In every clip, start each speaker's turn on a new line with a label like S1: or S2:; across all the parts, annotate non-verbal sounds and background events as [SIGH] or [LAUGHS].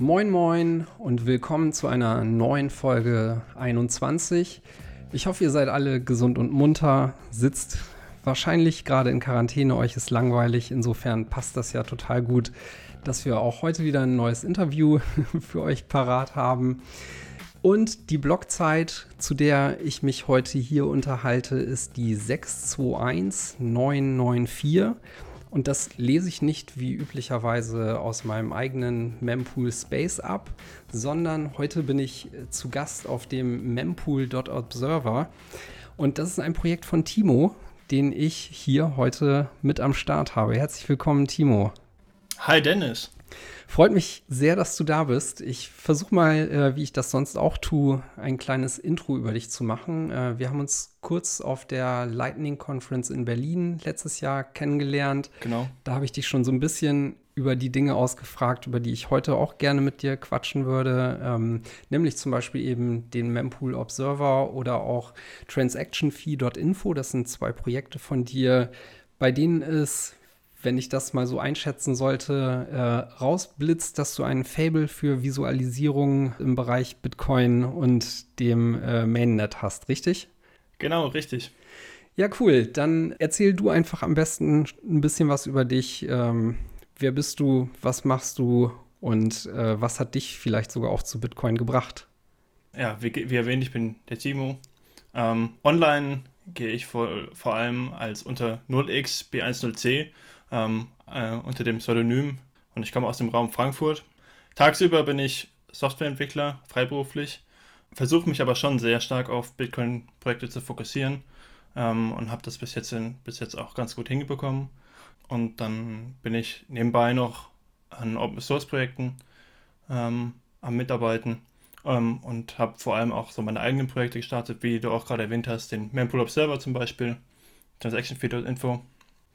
S1: Moin Moin und willkommen zu einer neuen Folge 21. Ich hoffe, ihr seid alle gesund und munter, sitzt wahrscheinlich gerade in Quarantäne, euch ist langweilig. Insofern passt das ja total gut, dass wir auch heute wieder ein neues Interview [LAUGHS] für euch parat haben. Und die Blockzeit, zu der ich mich heute hier unterhalte, ist die 621994. Und das lese ich nicht wie üblicherweise aus meinem eigenen Mempool Space ab, sondern heute bin ich zu Gast auf dem mempool.observer. Und das ist ein Projekt von Timo, den ich hier heute mit am Start habe. Herzlich willkommen, Timo.
S2: Hi, Dennis.
S1: Freut mich sehr, dass du da bist. Ich versuche mal, äh, wie ich das sonst auch tue, ein kleines Intro über dich zu machen. Äh, wir haben uns kurz auf der Lightning Conference in Berlin letztes Jahr kennengelernt.
S2: Genau.
S1: Da habe ich dich schon so ein bisschen über die Dinge ausgefragt, über die ich heute auch gerne mit dir quatschen würde, ähm, nämlich zum Beispiel eben den Mempool Observer oder auch transactionfee.info. Das sind zwei Projekte von dir, bei denen es wenn ich das mal so einschätzen sollte, äh, rausblitzt, dass du ein Fable für Visualisierung im Bereich Bitcoin und dem äh, Mainnet hast, richtig?
S2: Genau, richtig.
S1: Ja, cool. Dann erzähl du einfach am besten ein bisschen was über dich. Ähm, wer bist du? Was machst du? Und äh, was hat dich vielleicht sogar auch zu Bitcoin gebracht?
S2: Ja, wie, wie erwähnt, ich bin der Timo. Ähm, online gehe ich vor, vor allem als unter 0x B10C ähm, äh, unter dem Pseudonym und ich komme aus dem Raum Frankfurt. Tagsüber bin ich Softwareentwickler, freiberuflich, versuche mich aber schon sehr stark auf Bitcoin-Projekte zu fokussieren ähm, und habe das bis jetzt, in, bis jetzt auch ganz gut hingebekommen. Und dann bin ich nebenbei noch an Open-Source-Projekten ähm, am Mitarbeiten ähm, und habe vor allem auch so meine eigenen Projekte gestartet, wie du auch gerade erwähnt hast, den Mempool Observer zum Beispiel, Transaction Info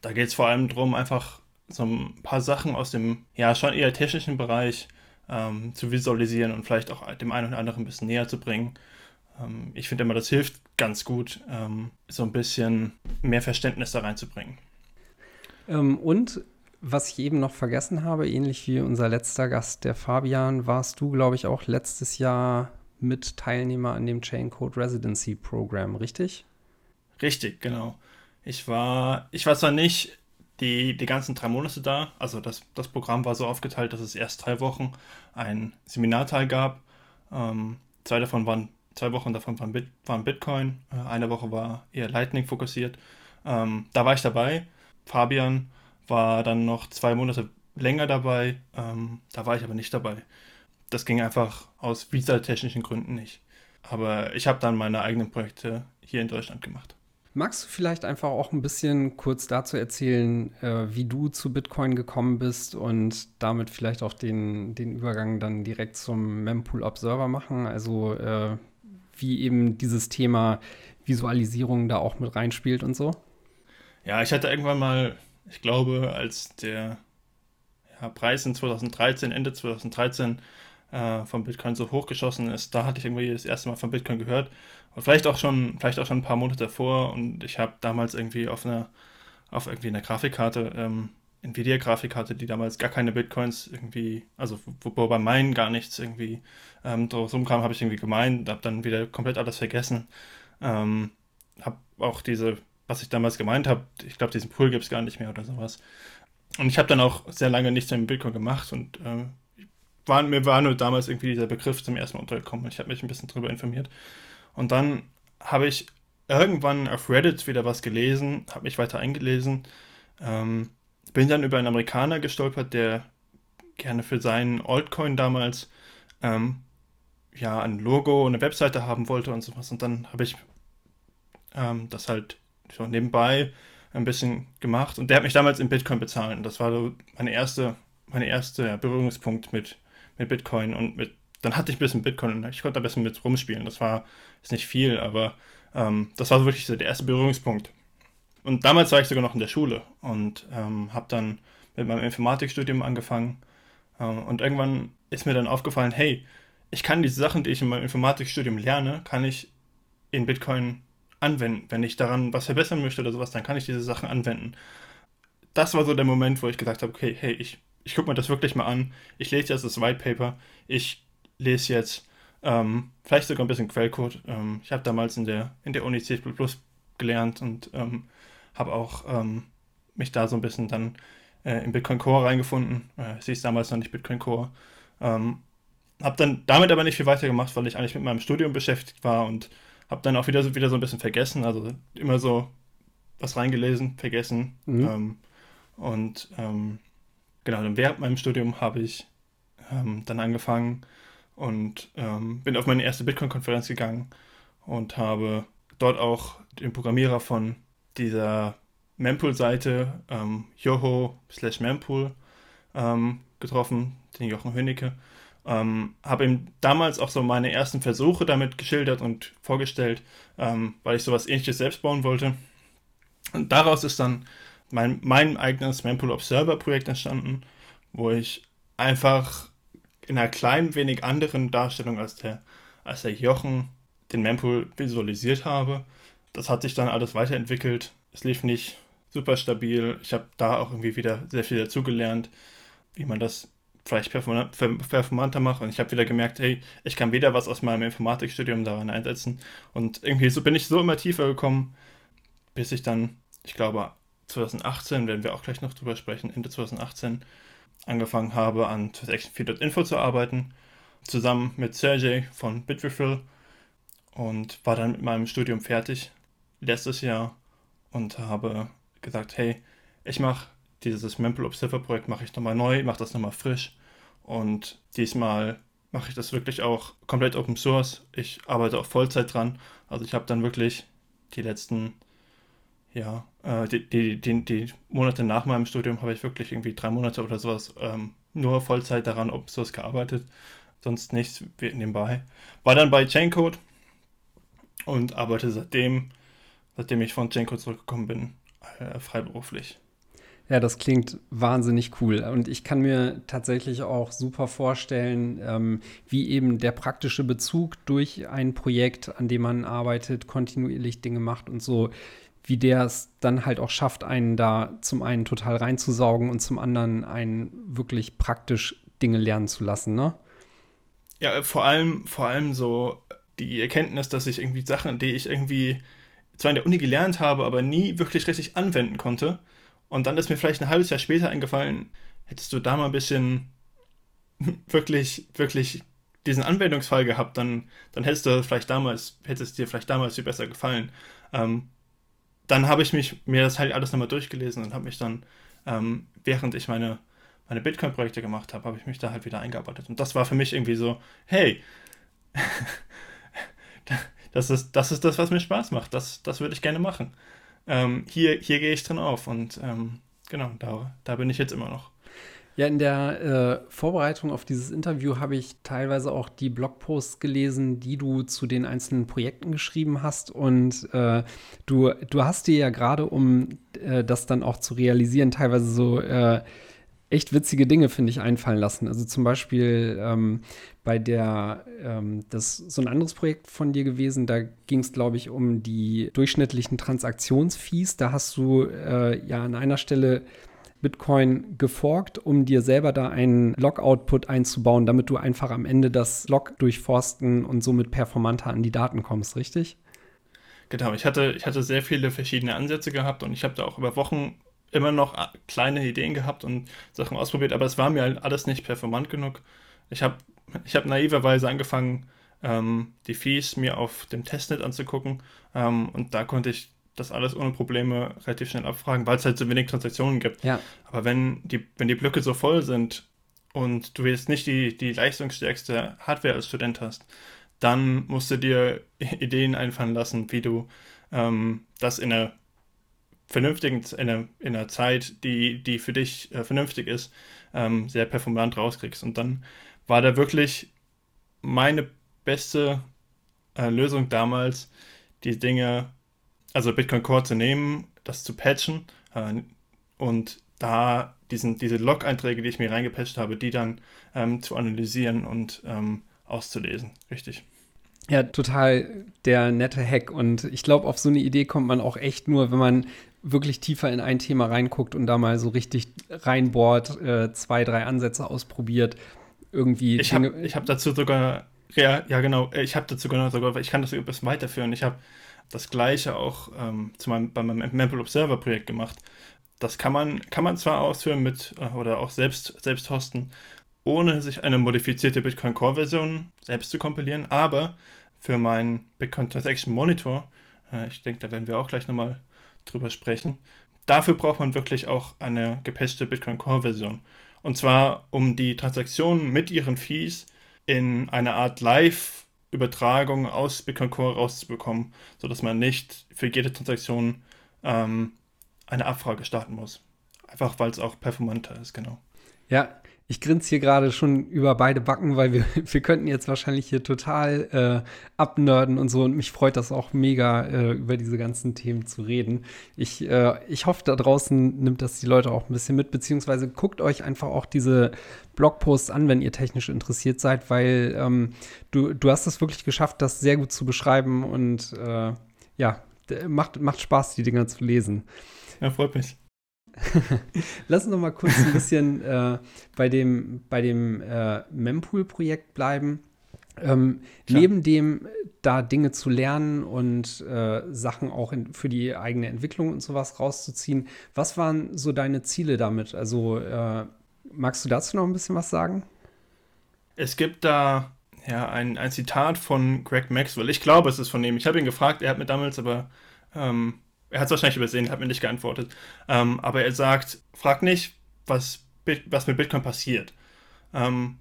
S2: da geht es vor allem darum, einfach so ein paar Sachen aus dem, ja, schon eher technischen Bereich ähm, zu visualisieren und vielleicht auch dem einen oder anderen ein bisschen näher zu bringen. Ähm, ich finde immer, das hilft ganz gut, ähm, so ein bisschen mehr Verständnis da reinzubringen.
S1: Ähm, und was ich eben noch vergessen habe, ähnlich wie unser letzter Gast, der Fabian, warst du, glaube ich, auch letztes Jahr mit Teilnehmer an dem Chain Code Residency Program, richtig?
S2: Richtig, genau. Ich war, ich war zwar nicht die, die ganzen drei Monate da, also das, das Programm war so aufgeteilt, dass es erst drei Wochen ein Seminarteil gab. Ähm, zwei davon waren, zwei Wochen davon waren, Bit, waren Bitcoin, äh, eine Woche war eher Lightning fokussiert. Ähm, da war ich dabei. Fabian war dann noch zwei Monate länger dabei, ähm, da war ich aber nicht dabei. Das ging einfach aus visa-technischen Gründen nicht. Aber ich habe dann meine eigenen Projekte hier in Deutschland gemacht.
S1: Magst du vielleicht einfach auch ein bisschen kurz dazu erzählen, äh, wie du zu Bitcoin gekommen bist und damit vielleicht auch den, den Übergang dann direkt zum Mempool Observer machen? Also äh, wie eben dieses Thema Visualisierung da auch mit reinspielt und so?
S2: Ja, ich hatte irgendwann mal, ich glaube, als der ja, Preis in 2013, Ende 2013 äh, von Bitcoin so hochgeschossen ist, da hatte ich irgendwie das erste Mal von Bitcoin gehört und vielleicht auch schon, vielleicht auch schon ein paar Monate davor. Und ich habe damals irgendwie auf einer, auf irgendwie einer Grafikkarte, ähm, Nvidia-Grafikkarte, die damals gar keine Bitcoins irgendwie, also wo, wo bei meinen gar nichts irgendwie ähm, drum kam, habe ich irgendwie gemeint, habe dann wieder komplett alles vergessen. Ähm, habe auch diese, was ich damals gemeint habe, ich glaube, diesen Pool gibt es gar nicht mehr oder sowas. Und ich habe dann auch sehr lange nichts mit Bitcoin gemacht und äh, war, mir war nur damals irgendwie dieser Begriff zum ersten Mal untergekommen und ich habe mich ein bisschen darüber informiert. Und dann habe ich irgendwann auf Reddit wieder was gelesen, habe mich weiter eingelesen, ähm, bin dann über einen Amerikaner gestolpert, der gerne für seinen Altcoin damals ähm, ja ein Logo, eine Webseite haben wollte und sowas. Und dann habe ich ähm, das halt so nebenbei ein bisschen gemacht. Und der hat mich damals in Bitcoin bezahlt. Und das war so meine erste, meine erste Berührungspunkt mit, mit Bitcoin und mit dann hatte ich ein bisschen Bitcoin und ich konnte ein bisschen mit rumspielen. Das war ist nicht viel, aber ähm, das war wirklich so der erste Berührungspunkt. Und damals war ich sogar noch in der Schule und ähm, habe dann mit meinem Informatikstudium angefangen. Ähm, und irgendwann ist mir dann aufgefallen, hey, ich kann diese Sachen, die ich in meinem Informatikstudium lerne, kann ich in Bitcoin anwenden. Wenn ich daran was verbessern möchte oder sowas, dann kann ich diese Sachen anwenden. Das war so der Moment, wo ich gesagt habe, okay, hey, ich, ich gucke mir das wirklich mal an. Ich lese jetzt das White Paper. Ich lese jetzt ähm, vielleicht sogar ein bisschen Quellcode. Ähm, ich habe damals in der, in der Uni C gelernt und ähm, habe auch ähm, mich da so ein bisschen dann äh, in Bitcoin Core reingefunden. Äh, sie ist damals noch nicht Bitcoin Core. Ähm, habe dann damit aber nicht viel weiter gemacht, weil ich eigentlich mit meinem Studium beschäftigt war und habe dann auch wieder so, wieder so ein bisschen vergessen. Also immer so was reingelesen, vergessen. Mhm. Ähm, und ähm, genau, dann während meinem Studium habe ich ähm, dann angefangen und ähm, bin auf meine erste Bitcoin-Konferenz gegangen und habe dort auch den Programmierer von dieser Mempool-Seite, ähm, Joho slash Mempool, ähm, getroffen, den Jochen Hönicke. Ähm, habe ihm damals auch so meine ersten Versuche damit geschildert und vorgestellt, ähm, weil ich sowas ähnliches selbst bauen wollte. Und daraus ist dann mein, mein eigenes Mempool Observer Projekt entstanden, wo ich einfach in einer klein wenig anderen Darstellung als der, als der Jochen den Mempool visualisiert habe. Das hat sich dann alles weiterentwickelt. Es lief nicht super stabil. Ich habe da auch irgendwie wieder sehr viel dazugelernt, wie man das vielleicht performanter macht. Und ich habe wieder gemerkt, hey, ich kann wieder was aus meinem Informatikstudium daran einsetzen. Und irgendwie so bin ich so immer tiefer gekommen, bis ich dann, ich glaube, 2018, werden wir auch gleich noch drüber sprechen, Ende 2018, angefangen habe, an transaction4.info zu arbeiten, zusammen mit Sergey von Bitrefill und war dann mit meinem Studium fertig letztes Jahr und habe gesagt, hey, ich mache dieses Memple Observer Projekt mache ich nochmal neu, mache das nochmal frisch und diesmal mache ich das wirklich auch komplett Open Source. Ich arbeite auch Vollzeit dran. Also ich habe dann wirklich die letzten, ja, äh, die, die, die, die, Monate nach meinem Studium habe ich wirklich irgendwie drei Monate oder sowas ähm, nur Vollzeit daran Open Source gearbeitet. Sonst nichts nebenbei. War dann bei Chaincode und arbeite seitdem, seitdem ich von Chaincode zurückgekommen bin, äh, freiberuflich.
S1: Ja, das klingt wahnsinnig cool. Und ich kann mir tatsächlich auch super vorstellen, ähm, wie eben der praktische Bezug durch ein Projekt, an dem man arbeitet, kontinuierlich Dinge macht und so, wie der es dann halt auch schafft, einen da zum einen total reinzusaugen und zum anderen einen wirklich praktisch Dinge lernen zu lassen, ne?
S2: Ja, vor allem, vor allem so die Erkenntnis, dass ich irgendwie Sachen, die ich irgendwie zwar in der Uni gelernt habe, aber nie wirklich richtig anwenden konnte. Und dann ist mir vielleicht ein halbes Jahr später eingefallen, hättest du da mal ein bisschen [LAUGHS] wirklich, wirklich diesen Anwendungsfall gehabt, dann, dann hättest du vielleicht damals, hättest dir vielleicht damals viel besser gefallen. Ähm, dann habe ich mich mir das halt alles nochmal durchgelesen und habe mich dann, ähm, während ich meine, meine Bitcoin-Projekte gemacht habe, habe ich mich da halt wieder eingearbeitet. Und das war für mich irgendwie so, hey, [LAUGHS] das ist, das ist das, was mir Spaß macht. Das, das würde ich gerne machen. Ähm, hier, hier gehe ich drin auf und ähm, genau, da, da bin ich jetzt immer noch.
S1: Ja, in der äh, Vorbereitung auf dieses Interview habe ich teilweise auch die Blogposts gelesen, die du zu den einzelnen Projekten geschrieben hast. Und äh, du, du hast dir ja gerade, um äh, das dann auch zu realisieren, teilweise so äh, echt witzige Dinge, finde ich, einfallen lassen. Also zum Beispiel ähm, bei der, ähm, das so ein anderes Projekt von dir gewesen, da ging es, glaube ich, um die durchschnittlichen Transaktionsfees. Da hast du äh, ja an einer Stelle Bitcoin geforkt, um dir selber da einen Log-Output einzubauen, damit du einfach am Ende das Log durchforsten und somit performanter an die Daten kommst, richtig?
S2: Genau, ich hatte, ich hatte sehr viele verschiedene Ansätze gehabt und ich habe da auch über Wochen immer noch äh, kleine Ideen gehabt und Sachen ausprobiert, aber es war mir halt alles nicht performant genug. Ich habe ich hab naiverweise angefangen, ähm, die Fees mir auf dem Testnet anzugucken ähm, und da konnte ich das alles ohne Probleme relativ schnell abfragen, weil es halt so wenig Transaktionen gibt.
S1: Ja.
S2: Aber wenn die, wenn die Blöcke so voll sind und du jetzt nicht die, die leistungsstärkste Hardware als Student hast, dann musst du dir [LAUGHS] Ideen einfallen lassen, wie du ähm, das in einer vernünftigen, in einer, in einer Zeit, die, die für dich äh, vernünftig ist, ähm, sehr performant rauskriegst. Und dann war da wirklich meine beste äh, Lösung damals, die Dinge, also Bitcoin Core zu nehmen, das zu patchen äh, und da diesen, diese Log-Einträge, die ich mir reingepatcht habe, die dann ähm, zu analysieren und ähm, auszulesen. Richtig.
S1: Ja, total der nette Hack. Und ich glaube, auf so eine Idee kommt man auch echt nur, wenn man wirklich tiefer in ein Thema reinguckt und da mal so richtig reinbohrt, äh, zwei, drei Ansätze ausprobiert, irgendwie.
S2: Ich habe hab dazu sogar, ja, ja genau, ich habe dazu genau sogar, ich kann das ein bisschen weiterführen. Ich habe das gleiche auch ähm, meinem, bei meinem Memple Observer Projekt gemacht. Das kann man, kann man zwar ausführen mit äh, oder auch selbst, selbst hosten, ohne sich eine modifizierte Bitcoin Core Version selbst zu kompilieren, aber für meinen Bitcoin Transaction Monitor, äh, ich denke, da werden wir auch gleich nochmal drüber sprechen, dafür braucht man wirklich auch eine gepatchte Bitcoin Core Version. Und zwar, um die Transaktionen mit ihren Fees in eine Art Live-Übertragung aus Bitcoin Core rauszubekommen, sodass man nicht für jede Transaktion ähm, eine Abfrage starten muss. Einfach weil es auch performanter ist, genau.
S1: Ja, ich grinse hier gerade schon über beide Backen, weil wir, [LAUGHS] wir könnten jetzt wahrscheinlich hier total äh, abnörden und so. Und mich freut das auch mega, äh, über diese ganzen Themen zu reden. Ich, äh, ich hoffe, da draußen nimmt das die Leute auch ein bisschen mit, beziehungsweise guckt euch einfach auch diese Blogposts an, wenn ihr technisch interessiert seid, weil ähm, du, du hast es wirklich geschafft, das sehr gut zu beschreiben und äh, ja, macht, macht Spaß, die Dinger zu lesen.
S2: Ja, freut mich. [LAUGHS]
S1: Lass uns noch mal kurz ein bisschen [LAUGHS] äh, bei dem, bei dem äh, Mempool-Projekt bleiben. Ähm, neben dem, da Dinge zu lernen und äh, Sachen auch in, für die eigene Entwicklung und sowas rauszuziehen, was waren so deine Ziele damit? Also äh, magst du dazu noch ein bisschen was sagen?
S2: Es gibt da ja ein, ein Zitat von Greg Maxwell. Ich glaube, es ist von ihm. Ich habe ihn gefragt, er hat mir damals aber ähm, er hat es wahrscheinlich übersehen, hat mir nicht geantwortet. Ähm, aber er sagt, frag nicht, was, was mit Bitcoin passiert, ähm,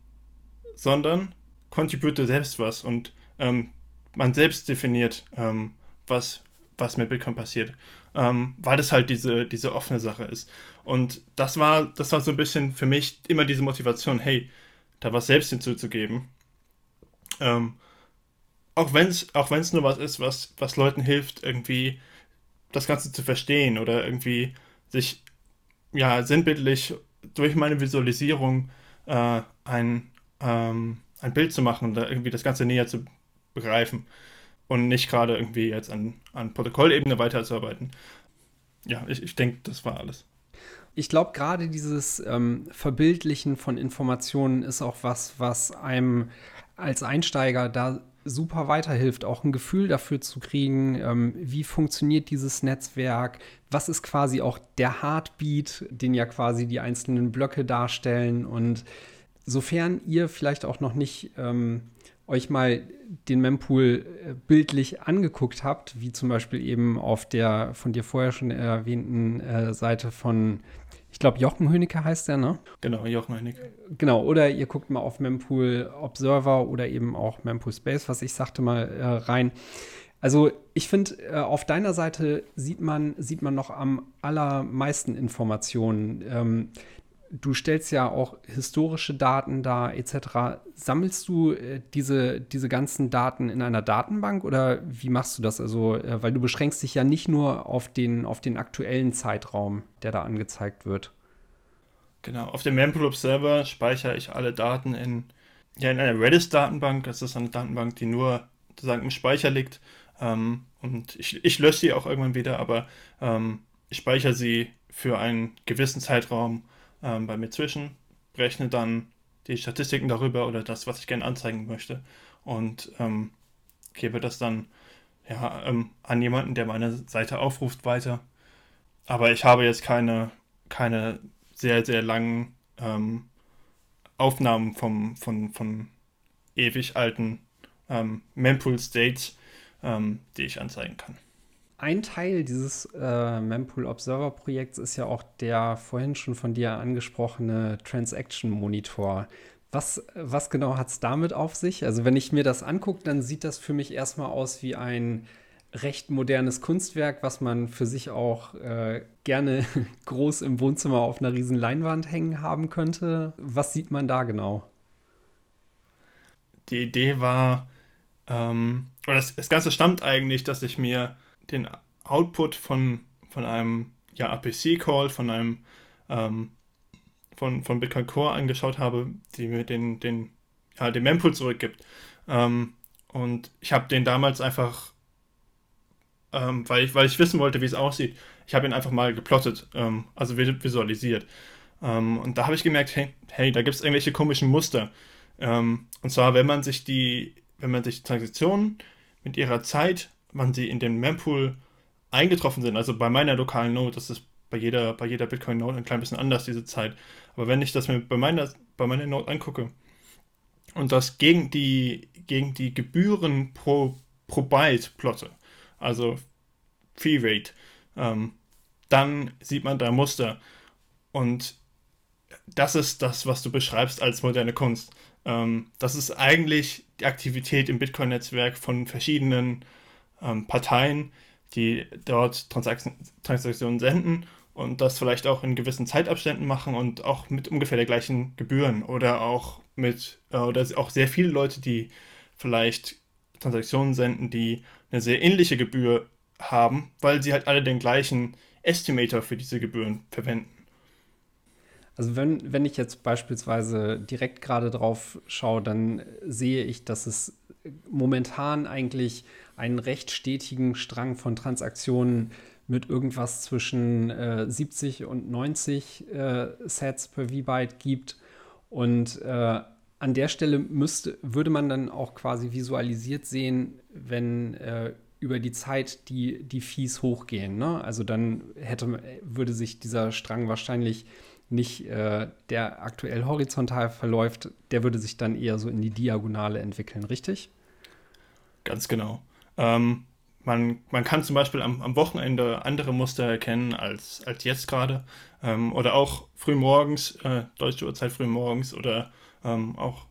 S2: sondern contribute selbst was und ähm, man selbst definiert, ähm, was, was mit Bitcoin passiert. Ähm, weil das halt diese, diese offene Sache ist. Und das war, das war so ein bisschen für mich immer diese Motivation, hey, da was selbst hinzuzugeben. Ähm, auch wenn es auch nur was ist, was, was Leuten hilft, irgendwie das Ganze zu verstehen oder irgendwie sich ja sinnbildlich durch meine Visualisierung äh, ein, ähm, ein Bild zu machen und irgendwie das Ganze näher zu begreifen und nicht gerade irgendwie jetzt an, an Protokollebene weiterzuarbeiten. Ja, ich, ich denke, das war alles.
S1: Ich glaube, gerade dieses ähm, Verbildlichen von Informationen ist auch was, was einem als Einsteiger da super weiterhilft, auch ein Gefühl dafür zu kriegen, ähm, wie funktioniert dieses Netzwerk, was ist quasi auch der Heartbeat, den ja quasi die einzelnen Blöcke darstellen. Und sofern ihr vielleicht auch noch nicht ähm, euch mal den Mempool äh, bildlich angeguckt habt, wie zum Beispiel eben auf der von dir vorher schon erwähnten äh, Seite von ich glaube, Jochen Hönecke heißt der, ne?
S2: Genau, Jochen Hönecke.
S1: Genau, oder ihr guckt mal auf Mempool Observer oder eben auch Mempool Space, was ich sagte, mal äh, rein. Also ich finde, äh, auf deiner Seite sieht man, sieht man noch am allermeisten Informationen. Ähm, du stellst ja auch historische Daten dar, etc. Sammelst du äh, diese, diese ganzen Daten in einer Datenbank oder wie machst du das? Also, äh, weil du beschränkst dich ja nicht nur auf den, auf den aktuellen Zeitraum, der da angezeigt wird.
S2: Genau, auf dem Mempool Observer speichere ich alle Daten in, ja, in einer Redis-Datenbank. Das ist eine Datenbank, die nur sozusagen im Speicher liegt. Ähm, und ich, ich lösche sie auch irgendwann wieder, aber ähm, ich speichere sie für einen gewissen Zeitraum ähm, bei mir zwischen, rechne dann die Statistiken darüber oder das, was ich gerne anzeigen möchte und ähm, gebe das dann ja, ähm, an jemanden, der meine Seite aufruft, weiter. Aber ich habe jetzt keine, keine sehr, sehr langen ähm, Aufnahmen vom, von, von ewig alten ähm, Mempool States, ähm, die ich anzeigen kann.
S1: Ein Teil dieses äh, Mempool Observer Projekts ist ja auch der vorhin schon von dir angesprochene Transaction Monitor. Was, was genau hat es damit auf sich? Also, wenn ich mir das angucke, dann sieht das für mich erstmal aus wie ein recht modernes Kunstwerk, was man für sich auch äh, gerne [LAUGHS] groß im Wohnzimmer auf einer riesen Leinwand hängen haben könnte. Was sieht man da genau?
S2: Die Idee war, ähm, oder das, das Ganze stammt eigentlich, dass ich mir den Output von, von einem ja, APC-Call, von einem ähm, von, von Bitcoin Core angeschaut habe, die mir den, den, ja, den Mempool zurückgibt. Ähm, und ich habe den damals einfach, ähm, weil, ich, weil ich wissen wollte, wie es aussieht, ich habe ihn einfach mal geplottet, ähm, also visualisiert. Ähm, und da habe ich gemerkt, hey, hey da gibt es irgendwelche komischen Muster. Ähm, und zwar, wenn man sich die, wenn man sich Transaktionen mit ihrer Zeit, wann sie in den Mempool eingetroffen sind, also bei meiner lokalen Node, das ist bei jeder, bei jeder Bitcoin-Node ein klein bisschen anders, diese Zeit. Aber wenn ich das mir bei meiner, bei meiner Node angucke und das gegen die, gegen die Gebühren pro, pro Byte plotte, also Fee Rate, ähm, dann sieht man da Muster. Und das ist das, was du beschreibst als moderne Kunst. Ähm, das ist eigentlich die Aktivität im Bitcoin-Netzwerk von verschiedenen ähm, Parteien, die dort Transaktion, Transaktionen senden und das vielleicht auch in gewissen Zeitabständen machen und auch mit ungefähr der gleichen Gebühren oder auch mit, äh, oder auch sehr viele Leute, die vielleicht Transaktionen senden, die eine sehr ähnliche Gebühr haben, weil sie halt alle den gleichen Estimator für diese Gebühren verwenden.
S1: Also wenn, wenn ich jetzt beispielsweise direkt gerade drauf schaue, dann sehe ich, dass es momentan eigentlich einen recht stetigen Strang von Transaktionen mit irgendwas zwischen äh, 70 und 90 äh, Sets per V-Byte gibt. Und äh, an der Stelle müsste, würde man dann auch quasi visualisiert sehen, wenn äh, über die Zeit die, die Fees hochgehen. Ne? Also dann hätte, würde sich dieser Strang wahrscheinlich nicht, äh, der aktuell horizontal verläuft, der würde sich dann eher so in die Diagonale entwickeln, richtig?
S2: Ganz genau. Ähm, man, man kann zum Beispiel am, am Wochenende andere Muster erkennen als, als jetzt gerade. Ähm, oder auch früh morgens, äh, deutsche Uhrzeit früh morgens oder ähm, auch,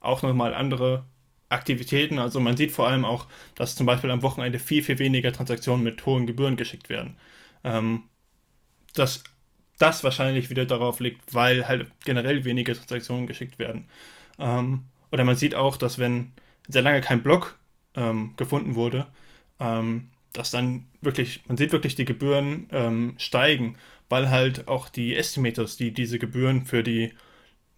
S2: auch nochmal andere Aktivitäten. Also man sieht vor allem auch, dass zum Beispiel am Wochenende viel, viel weniger Transaktionen mit hohen Gebühren geschickt werden. Ähm, dass das wahrscheinlich wieder darauf liegt, weil halt generell weniger Transaktionen geschickt werden. Ähm, oder man sieht auch, dass wenn sehr lange kein Block ähm, gefunden wurde, ähm, dass dann wirklich, man sieht wirklich die Gebühren ähm, steigen, weil halt auch die Estimators, die diese Gebühren für die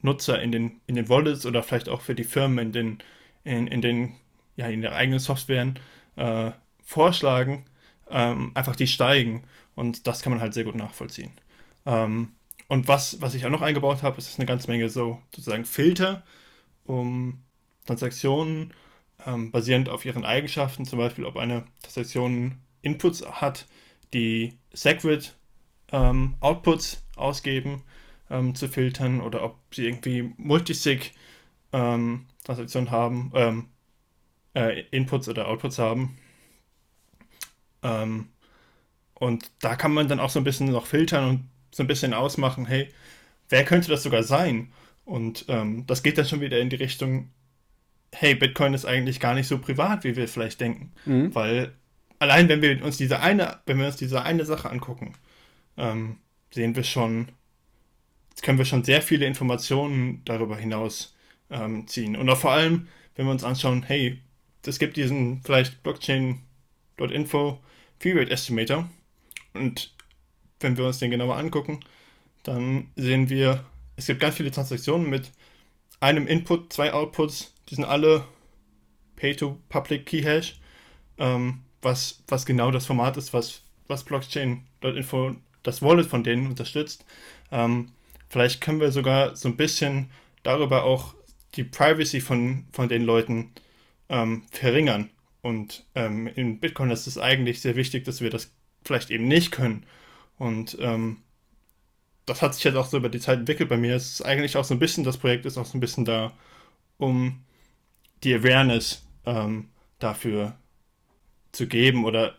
S2: Nutzer in den, in den Wallets oder vielleicht auch für die Firmen in den, in, in den, ja, in der eigenen Software äh, vorschlagen, ähm, einfach die steigen. Und das kann man halt sehr gut nachvollziehen. Ähm, und was, was ich auch noch eingebaut habe, ist eine ganze Menge so sozusagen Filter, um Transaktionen ähm, basierend auf ihren Eigenschaften, zum Beispiel ob eine Transaktion Inputs hat, die Segwit ähm, Outputs ausgeben, ähm, zu filtern oder ob sie irgendwie Multisig ähm, Transaktionen haben, ähm, äh, Inputs oder Outputs haben. Ähm, und da kann man dann auch so ein bisschen noch filtern und so ein bisschen ausmachen, hey, wer könnte das sogar sein? Und ähm, das geht dann schon wieder in die Richtung, hey, Bitcoin ist eigentlich gar nicht so privat, wie wir vielleicht denken. Mhm. Weil allein wenn wir uns diese eine, wenn wir uns diese eine Sache angucken, ähm, sehen wir schon, können wir schon sehr viele Informationen darüber hinaus ähm, ziehen. Und auch vor allem, wenn wir uns anschauen, hey, es gibt diesen vielleicht Blockchain.info Fee Rate Estimator und wenn wir uns den genauer angucken, dann sehen wir, es gibt ganz viele Transaktionen mit einem Input, zwei Outputs, die sind alle Pay-to-Public Key Hash, ähm, was, was genau das Format ist, was, was Blockchain.info, das Wallet von denen unterstützt. Ähm, vielleicht können wir sogar so ein bisschen darüber auch die Privacy von, von den Leuten ähm, verringern. Und ähm, in Bitcoin ist es eigentlich sehr wichtig, dass wir das vielleicht eben nicht können. Und ähm, das hat sich jetzt auch so über die Zeit entwickelt bei mir. Es ist eigentlich auch so ein bisschen, das Projekt ist auch so ein bisschen da, um die Awareness ähm, dafür zu geben oder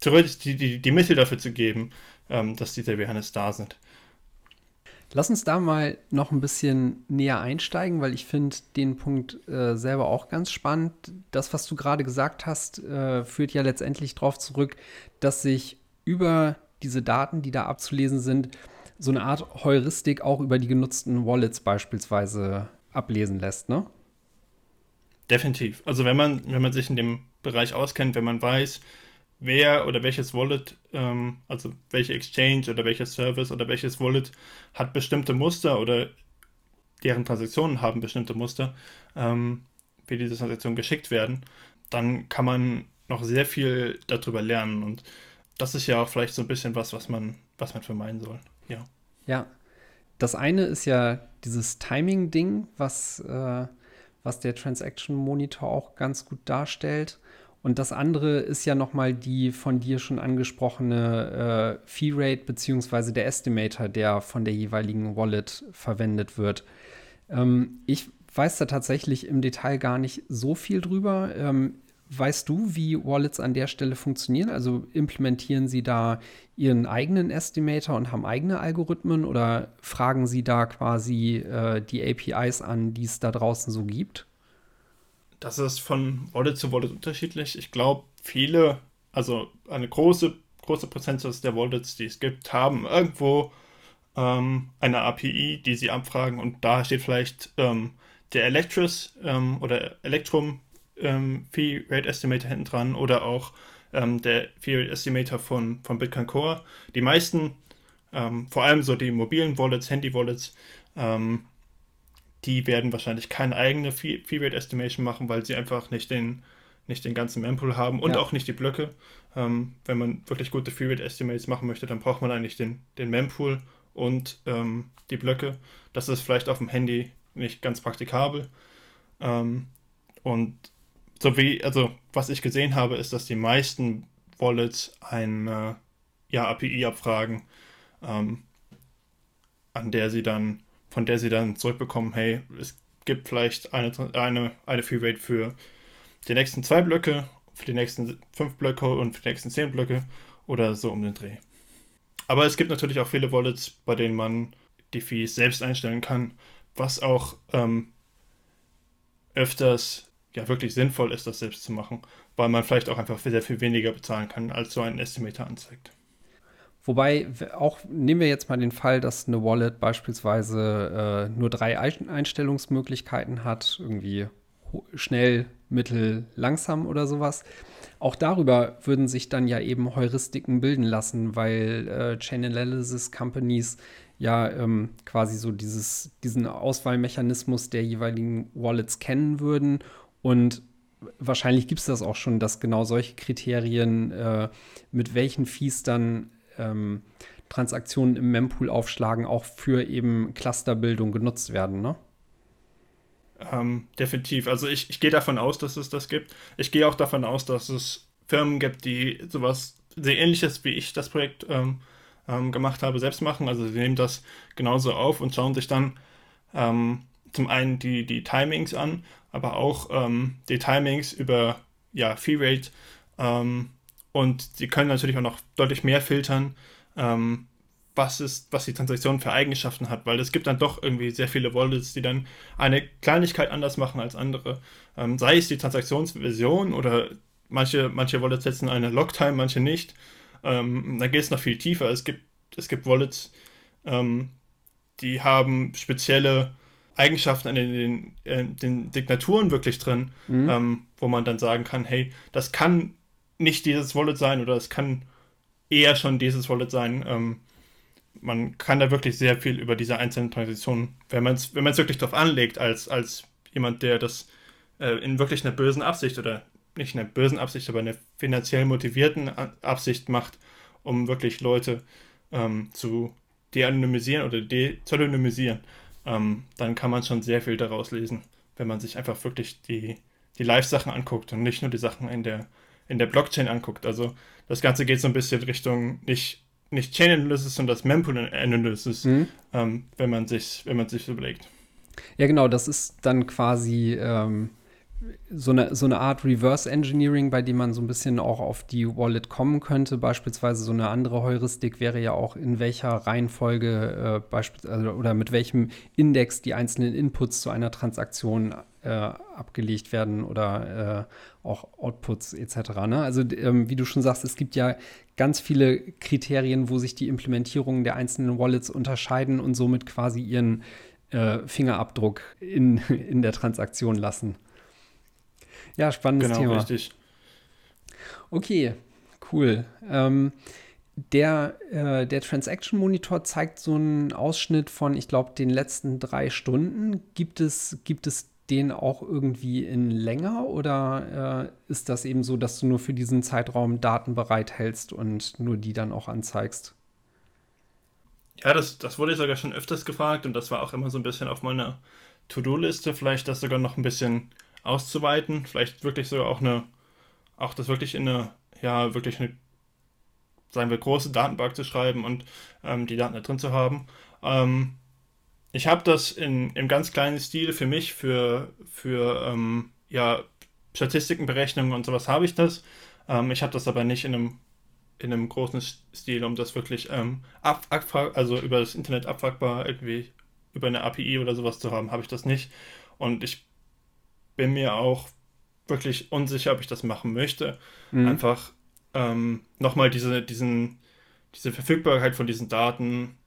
S2: theoretisch die, die, die Mittel dafür zu geben, ähm, dass diese Awareness da sind.
S1: Lass uns da mal noch ein bisschen näher einsteigen, weil ich finde den Punkt äh, selber auch ganz spannend. Das, was du gerade gesagt hast, äh, führt ja letztendlich darauf zurück, dass sich über diese Daten, die da abzulesen sind, so eine Art Heuristik auch über die genutzten Wallets beispielsweise ablesen lässt, ne?
S2: Definitiv. Also wenn man, wenn man sich in dem Bereich auskennt, wenn man weiß, wer oder welches Wallet, ähm, also welche Exchange oder welches Service oder welches Wallet hat bestimmte Muster oder deren Transaktionen haben bestimmte Muster, ähm, wie diese Transaktionen geschickt werden, dann kann man noch sehr viel darüber lernen. Und das ist ja auch vielleicht so ein bisschen was, was man, was man vermeiden soll. Ja.
S1: Ja. Das eine ist ja dieses Timing-Ding, was, äh, was der Transaction Monitor auch ganz gut darstellt. Und das andere ist ja nochmal die von dir schon angesprochene äh, Fee Rate beziehungsweise der Estimator, der von der jeweiligen Wallet verwendet wird. Ähm, ich weiß da tatsächlich im Detail gar nicht so viel drüber. Ähm, weißt du, wie Wallets an der Stelle funktionieren? Also implementieren sie da ihren eigenen Estimator und haben eigene Algorithmen oder fragen sie da quasi äh, die APIs an, die es da draußen so gibt?
S2: Das ist von Wallet zu Wallet unterschiedlich. Ich glaube, viele, also eine große, große Prozentsatz der Wallets, die es gibt, haben irgendwo ähm, eine API, die sie abfragen und da steht vielleicht ähm, der Electris ähm, oder Electrum ähm, Fee Rate Estimator hinten dran oder auch ähm, der Fee Rate Estimator von, von Bitcoin Core. Die meisten, ähm, vor allem so die mobilen Wallets, Handy-Wallets, die werden wahrscheinlich keine eigene Fee, Rate Estimation machen, weil sie einfach nicht den, nicht den ganzen Mempool haben und ja. auch nicht die Blöcke. Ähm, wenn man wirklich gute Fee Rate Estimates machen möchte, dann braucht man eigentlich den, den Mempool und ähm, die Blöcke. Das ist vielleicht auf dem Handy nicht ganz praktikabel. Ähm, und so wie, also was ich gesehen habe, ist, dass die meisten Wallets eine ja, API abfragen, ähm, an der sie dann von der sie dann zurückbekommen, hey, es gibt vielleicht eine, eine, eine Free Rate für die nächsten zwei Blöcke, für die nächsten fünf Blöcke und für die nächsten zehn Blöcke oder so um den Dreh. Aber es gibt natürlich auch viele Wallets, bei denen man die Fees selbst einstellen kann, was auch ähm, öfters ja wirklich sinnvoll ist, das selbst zu machen, weil man vielleicht auch einfach sehr viel weniger bezahlen kann, als so ein Estimator anzeigt.
S1: Wobei, auch nehmen wir jetzt mal den Fall, dass eine Wallet beispielsweise äh, nur drei Einstellungsmöglichkeiten hat, irgendwie schnell, mittel, langsam oder sowas. Auch darüber würden sich dann ja eben Heuristiken bilden lassen, weil äh, Chain Analysis Companies ja ähm, quasi so dieses, diesen Auswahlmechanismus der jeweiligen Wallets kennen würden und wahrscheinlich gibt es das auch schon, dass genau solche Kriterien, äh, mit welchen Fees dann ähm, Transaktionen im Mempool aufschlagen, auch für eben Clusterbildung genutzt werden, ne?
S2: Ähm, definitiv. Also ich, ich gehe davon aus, dass es das gibt. Ich gehe auch davon aus, dass es Firmen gibt, die sowas sehr ähnliches wie ich das Projekt ähm, ähm, gemacht habe, selbst machen. Also sie nehmen das genauso auf und schauen sich dann ähm, zum einen die, die Timings an, aber auch ähm, die Timings über ja, Fee Rate ähm, und sie können natürlich auch noch deutlich mehr filtern, ähm, was, ist, was die Transaktion für Eigenschaften hat, weil es gibt dann doch irgendwie sehr viele Wallets, die dann eine Kleinigkeit anders machen als andere. Ähm, sei es die Transaktionsversion oder manche, manche Wallets setzen eine Logtime, manche nicht. Ähm, da geht es noch viel tiefer. Es gibt, es gibt Wallets, ähm, die haben spezielle Eigenschaften in den, in äh, den Signaturen wirklich drin, mhm. ähm, wo man dann sagen kann, hey, das kann nicht dieses Wallet sein oder es kann eher schon dieses Wallet sein. Ähm, man kann da wirklich sehr viel über diese einzelnen Transitionen, wenn man es wenn wirklich darauf anlegt, als, als jemand, der das äh, in wirklich einer bösen Absicht oder nicht einer bösen Absicht, aber einer finanziell motivierten Absicht macht, um wirklich Leute ähm, zu de-anonymisieren oder de-pseudonymisieren, ähm, dann kann man schon sehr viel daraus lesen, wenn man sich einfach wirklich die, die Live-Sachen anguckt und nicht nur die Sachen in der in der Blockchain anguckt. Also das Ganze geht so ein bisschen Richtung nicht, nicht Chain Analysis, sondern das Mempool Analysis, mhm. ähm, wenn man sich, wenn man sich überlegt.
S1: Ja, genau, das ist dann quasi ähm, so, eine, so eine Art Reverse Engineering, bei dem man so ein bisschen auch auf die Wallet kommen könnte. Beispielsweise so eine andere Heuristik wäre ja auch, in welcher Reihenfolge äh, beispielsweise oder mit welchem Index die einzelnen Inputs zu einer Transaktion äh, abgelegt werden oder äh, auch Outputs etc. Ne? Also ähm, wie du schon sagst, es gibt ja ganz viele Kriterien, wo sich die Implementierungen der einzelnen Wallets unterscheiden und somit quasi ihren äh, Fingerabdruck in, in der Transaktion lassen. Ja, spannendes genau, Thema. Richtig. Okay, cool. Ähm, der, äh, der Transaction Monitor zeigt so einen Ausschnitt von, ich glaube, den letzten drei Stunden. Gibt es, gibt es den auch irgendwie in länger oder äh, ist das eben so, dass du nur für diesen Zeitraum Daten bereithältst und nur die dann auch anzeigst?
S2: Ja, das, das wurde sogar schon öfters gefragt und das war auch immer so ein bisschen auf meiner To-Do-Liste, vielleicht das sogar noch ein bisschen auszuweiten, vielleicht wirklich sogar auch eine, auch das wirklich in eine, ja, wirklich eine, sagen wir, große Datenbank zu schreiben und ähm, die Daten da drin zu haben. Ähm, ich habe das in, im ganz kleinen Stil für mich, für, für ähm, ja, Statistikenberechnungen und sowas habe ich das. Ähm, ich habe das aber nicht in einem, in einem großen Stil, um das wirklich ähm, ab, also über das Internet abfragbar irgendwie über eine API oder sowas zu haben, habe ich das nicht. Und ich bin mir auch wirklich unsicher, ob ich das machen möchte. Mhm. Einfach ähm, nochmal diese, diesen, diese Verfügbarkeit von diesen Daten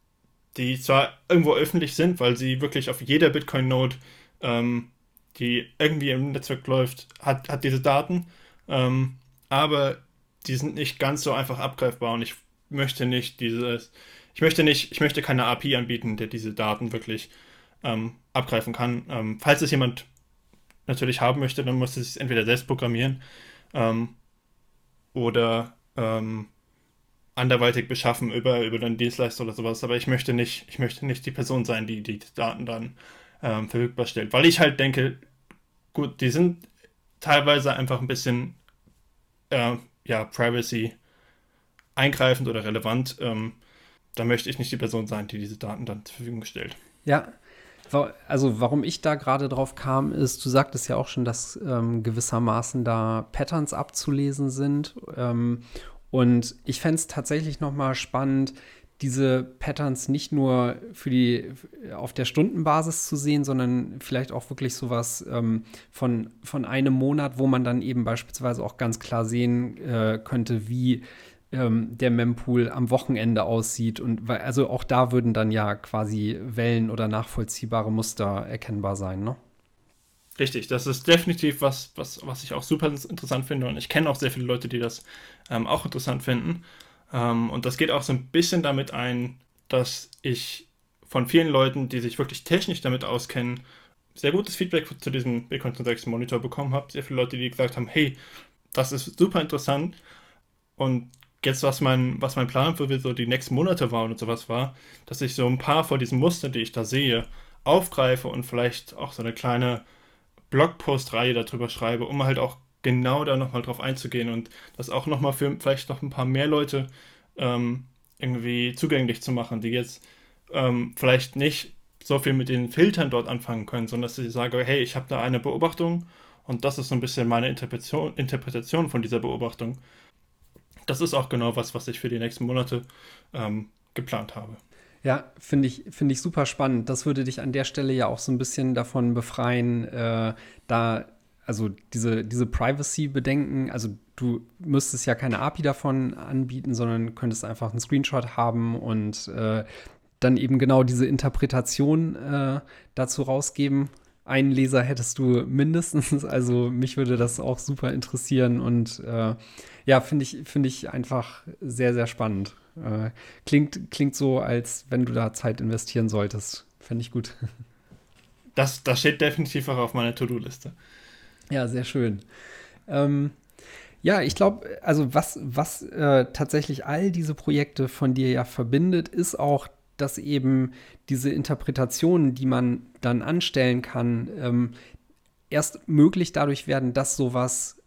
S2: die zwar irgendwo öffentlich sind, weil sie wirklich auf jeder Bitcoin-Node, ähm, die irgendwie im Netzwerk läuft, hat, hat diese Daten, ähm, aber die sind nicht ganz so einfach abgreifbar und ich möchte nicht dieses, ich möchte nicht, ich möchte keine API anbieten, der diese Daten wirklich ähm, abgreifen kann. Ähm, falls es jemand natürlich haben möchte, dann muss es sich entweder selbst programmieren ähm, oder ähm, anderweitig beschaffen über, über einen Dienstleister oder sowas, aber ich möchte nicht, ich möchte nicht die Person sein, die die Daten dann ähm, verfügbar stellt. Weil ich halt denke, gut, die sind teilweise einfach ein bisschen äh, ja, Privacy eingreifend oder relevant. Ähm, da möchte ich nicht die Person sein, die diese Daten dann zur Verfügung stellt.
S1: Ja, also warum ich da gerade drauf kam, ist, du sagtest ja auch schon, dass ähm, gewissermaßen da Patterns abzulesen sind. Ähm, und ich fände es tatsächlich nochmal spannend, diese Patterns nicht nur für die auf der Stundenbasis zu sehen, sondern vielleicht auch wirklich sowas ähm, von, von einem Monat, wo man dann eben beispielsweise auch ganz klar sehen äh, könnte, wie ähm, der Mempool am Wochenende aussieht. Und weil, also auch da würden dann ja quasi Wellen oder nachvollziehbare Muster erkennbar sein, ne?
S2: Richtig, das ist definitiv was, was, was ich auch super interessant finde und ich kenne auch sehr viele Leute, die das ähm, auch interessant finden. Ähm, und das geht auch so ein bisschen damit ein, dass ich von vielen Leuten, die sich wirklich technisch damit auskennen, sehr gutes Feedback zu diesem Bitcoin Transaction Monitor bekommen habe. Sehr viele Leute, die gesagt haben, hey, das ist super interessant und jetzt, was mein, was mein Plan für so die nächsten Monate war und sowas war, dass ich so ein paar von diesen Mustern, die ich da sehe, aufgreife und vielleicht auch so eine kleine Blogpost-Reihe darüber schreibe, um halt auch genau da nochmal drauf einzugehen und das auch nochmal für vielleicht noch ein paar mehr Leute ähm, irgendwie zugänglich zu machen, die jetzt ähm, vielleicht nicht so viel mit den Filtern dort anfangen können, sondern dass sie sagen, hey, ich habe da eine Beobachtung und das ist so ein bisschen meine Interpretation von dieser Beobachtung. Das ist auch genau was, was ich für die nächsten Monate ähm, geplant habe.
S1: Ja, finde ich, find ich super spannend. Das würde dich an der Stelle ja auch so ein bisschen davon befreien, äh, da, also diese, diese Privacy-Bedenken, also du müsstest ja keine API davon anbieten, sondern könntest einfach einen Screenshot haben und äh, dann eben genau diese Interpretation äh, dazu rausgeben. Einen Leser hättest du mindestens, [LAUGHS] also mich würde das auch super interessieren und äh, ja, finde ich, find ich einfach sehr, sehr spannend. Äh, klingt, klingt so, als wenn du da Zeit investieren solltest. Fände ich gut. [LAUGHS]
S2: Das, das steht definitiv auch auf meiner To-Do-Liste.
S1: Ja, sehr schön. Ähm, ja, ich glaube, also was, was äh, tatsächlich all diese Projekte von dir ja verbindet, ist auch, dass eben diese Interpretationen, die man dann anstellen kann, ähm, erst möglich dadurch werden, dass sowas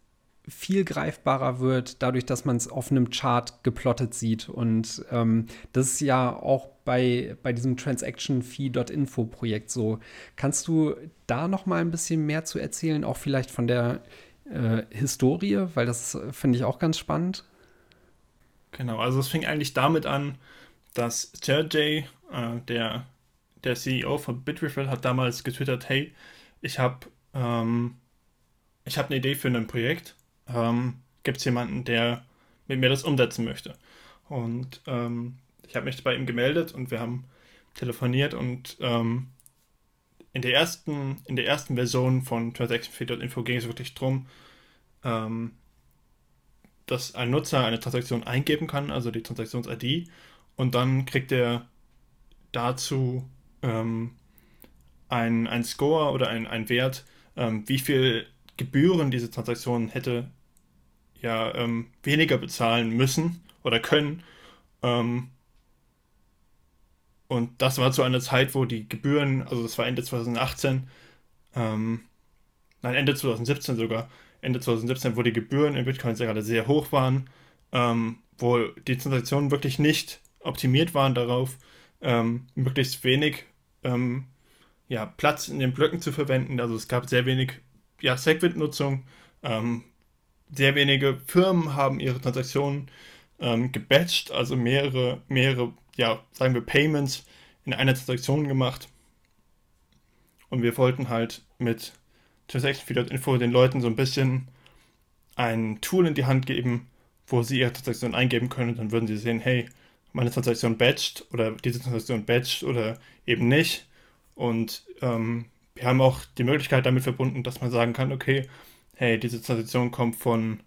S1: viel greifbarer wird, dadurch, dass man es auf einem Chart geplottet sieht. Und ähm, das ist ja auch bei, bei diesem Transaction-Fee.info-Projekt so. Kannst du da noch mal ein bisschen mehr zu erzählen, auch vielleicht von der äh, Historie, weil das finde ich auch ganz spannend.
S2: Genau, also es fing eigentlich damit an, dass Sergey, äh, der, der CEO von Bitrefill, hat damals getwittert, hey, ich habe ähm, ich habe eine Idee für ein Projekt ähm, gibt es jemanden, der mit mir das umsetzen möchte. Und ähm, ich habe mich bei ihm gemeldet und wir haben telefoniert und ähm, in der ersten, in der ersten Version von TransactionFeed.info ging es wirklich darum, ähm, dass ein Nutzer eine Transaktion eingeben kann, also die Transaktions-ID, und dann kriegt er dazu ähm, ein, ein Score oder ein, ein Wert, ähm, wie viel Gebühren diese Transaktion hätte ja ähm, weniger bezahlen müssen oder können. Ähm, und das war zu einer Zeit, wo die Gebühren, also das war Ende 2018, ähm, nein, Ende 2017 sogar, Ende 2017, wo die Gebühren in Bitcoin gerade sehr hoch waren, ähm, wo die Transaktionen wirklich nicht optimiert waren darauf, ähm, möglichst wenig ähm, ja, Platz in den Blöcken zu verwenden. Also es gab sehr wenig ja, Segwit-Nutzung. Ähm, sehr wenige Firmen haben ihre Transaktionen ähm, gebatcht, also mehrere, mehrere, ja, sagen wir, Payments in einer Transaktion gemacht. Und wir wollten halt mit Transaction-Info den Leuten so ein bisschen ein Tool in die Hand geben, wo sie ihre Transaktion eingeben können. Dann würden sie sehen, hey, meine Transaktion batcht oder diese Transaktion batcht oder eben nicht. Und ähm, wir haben auch die Möglichkeit damit verbunden, dass man sagen kann, okay, hey, diese Transaktion kommt von,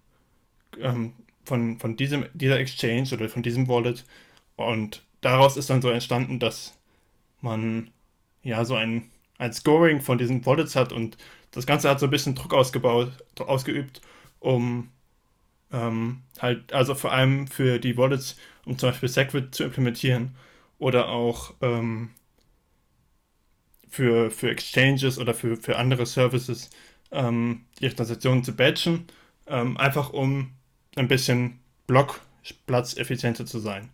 S2: ähm, von, von diesem, dieser Exchange oder von diesem Wallet. Und daraus ist dann so entstanden, dass man ja so ein, ein Scoring von diesen Wallets hat und das Ganze hat so ein bisschen Druck ausgebaut, ausgeübt, um ähm, halt, also vor allem für die Wallets, um zum Beispiel Segwit zu implementieren oder auch ähm, für, für Exchanges oder für, für andere Services ähm, ihre Transaktionen zu batchen, ähm, einfach um ein bisschen Blockplatz effizienter zu sein.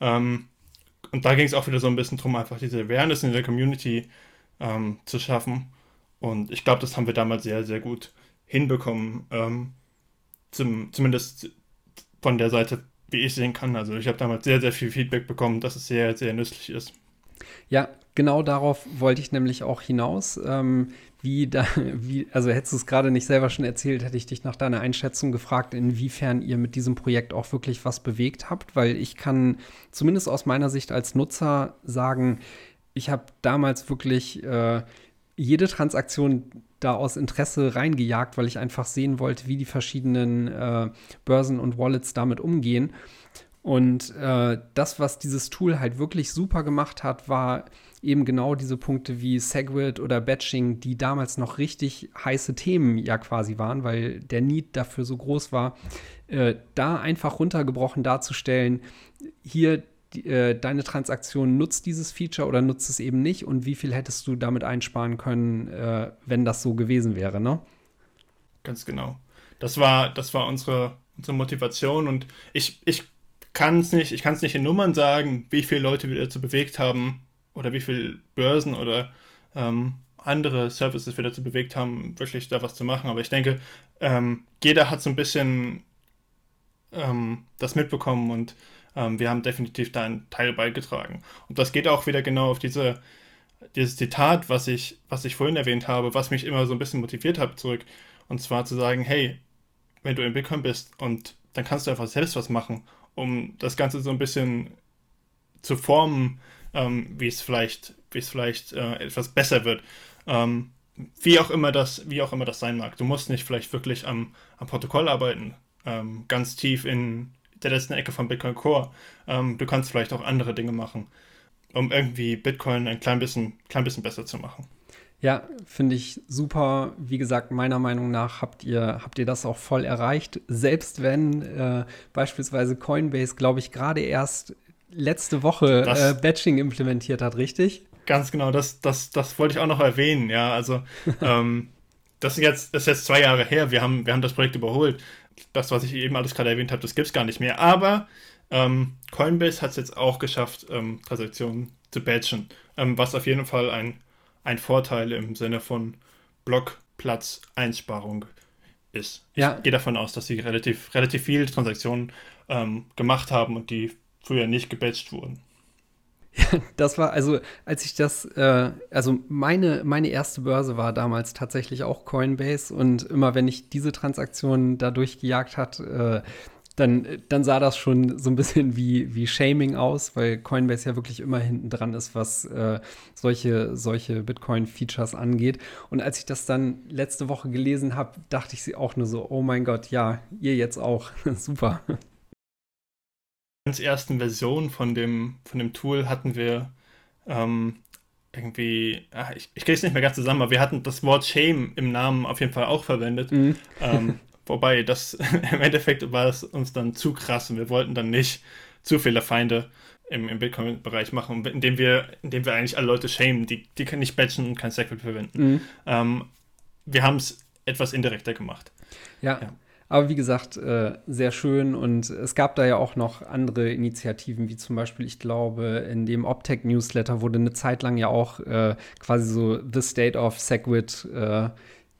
S2: Ähm, und da ging es auch wieder so ein bisschen darum, einfach diese Awareness in der Community ähm, zu schaffen. Und ich glaube, das haben wir damals sehr, sehr gut hinbekommen. Zum, zumindest von der Seite, wie ich sehen kann. Also ich habe damals sehr, sehr viel Feedback bekommen, dass es sehr, sehr nützlich ist.
S1: Ja, genau darauf wollte ich nämlich auch hinaus. Ähm, wie da, [LAUGHS] wie, also hättest du es gerade nicht selber schon erzählt, hätte ich dich nach deiner Einschätzung gefragt, inwiefern ihr mit diesem Projekt auch wirklich was bewegt habt, weil ich kann zumindest aus meiner Sicht als Nutzer sagen, ich habe damals wirklich äh, jede Transaktion da aus Interesse reingejagt, weil ich einfach sehen wollte, wie die verschiedenen äh, Börsen und Wallets damit umgehen. Und äh, das, was dieses Tool halt wirklich super gemacht hat, war eben genau diese Punkte wie Segwit oder Batching, die damals noch richtig heiße Themen ja quasi waren, weil der Need dafür so groß war, äh, da einfach runtergebrochen darzustellen, hier die, äh, deine Transaktion nutzt dieses Feature oder nutzt es eben nicht und wie viel hättest du damit einsparen können, äh, wenn das so gewesen wäre, ne?
S2: Ganz genau. Das war, das war unsere, unsere Motivation und ich, ich kann es nicht, ich kann es nicht in Nummern sagen, wie viele Leute wir dazu bewegt haben oder wie viele Börsen oder ähm, andere Services wir dazu bewegt haben, wirklich da was zu machen. Aber ich denke, ähm, jeder hat so ein bisschen ähm, das mitbekommen und ähm, wir haben definitiv da einen Teil beigetragen. Und das geht auch wieder genau auf diese, dieses Zitat, was ich, was ich vorhin erwähnt habe, was mich immer so ein bisschen motiviert hat zurück. Und zwar zu sagen, hey, wenn du in Bitcoin bist und dann kannst du einfach selbst was machen um das Ganze so ein bisschen zu formen, ähm, wie es vielleicht, wie es vielleicht äh, etwas besser wird. Ähm, wie auch immer das, wie auch immer das sein mag. Du musst nicht vielleicht wirklich am, am Protokoll arbeiten, ähm, ganz tief in der letzten Ecke von Bitcoin Core. Ähm, du kannst vielleicht auch andere Dinge machen, um irgendwie Bitcoin ein klein bisschen, klein bisschen besser zu machen.
S1: Ja, finde ich super. Wie gesagt, meiner Meinung nach habt ihr, habt ihr das auch voll erreicht. Selbst wenn äh, beispielsweise Coinbase, glaube ich, gerade erst letzte Woche das, äh, Batching implementiert hat, richtig?
S2: Ganz genau, das, das, das wollte ich auch noch erwähnen, ja. Also [LAUGHS] ähm, das, ist jetzt, das ist jetzt zwei Jahre her, wir haben, wir haben das Projekt überholt. Das, was ich eben alles gerade erwähnt habe, das gibt es gar nicht mehr. Aber ähm, Coinbase hat es jetzt auch geschafft, ähm, Transaktionen zu batchen, ähm, was auf jeden Fall ein ein Vorteil im Sinne von Blockplatzeinsparung ist. Ja. Ich gehe davon aus, dass sie relativ, relativ viele Transaktionen ähm, gemacht haben und die früher nicht gebatcht wurden. [LAUGHS]
S1: Das war, also als ich das, äh, also meine, meine erste Börse war damals tatsächlich auch Coinbase und immer wenn ich diese Transaktionen da durchgejagt hat, äh, dann, dann sah das schon so ein bisschen wie, wie Shaming aus, weil Coinbase ja wirklich immer hinten dran ist, was äh, solche, solche Bitcoin-Features angeht. Und als ich das dann letzte Woche gelesen habe, dachte ich sie auch nur so, oh mein Gott, ja, ihr jetzt auch. [LAUGHS] Super. In
S2: der ganz ersten Version von dem, von dem Tool hatten wir ähm, irgendwie, ach, ich, ich kriege es nicht mehr ganz zusammen, aber wir hatten das Wort Shame im Namen auf jeden Fall auch verwendet. Mhm. Ähm, [LAUGHS] wobei das [LAUGHS] im Endeffekt war es uns dann zu krass und wir wollten dann nicht zu viele Feinde im, im Bitcoin-Bereich machen, indem wir, indem wir eigentlich alle Leute shamen, die, die können nicht batchen und kein Segwit verwenden. Mhm. Ähm, wir haben es etwas indirekter gemacht.
S1: Ja. ja. Aber wie gesagt, äh, sehr schön. Und es gab da ja auch noch andere Initiativen, wie zum Beispiel, ich glaube, in dem Optech Newsletter wurde eine Zeit lang ja auch äh, quasi so The State of Segwit äh,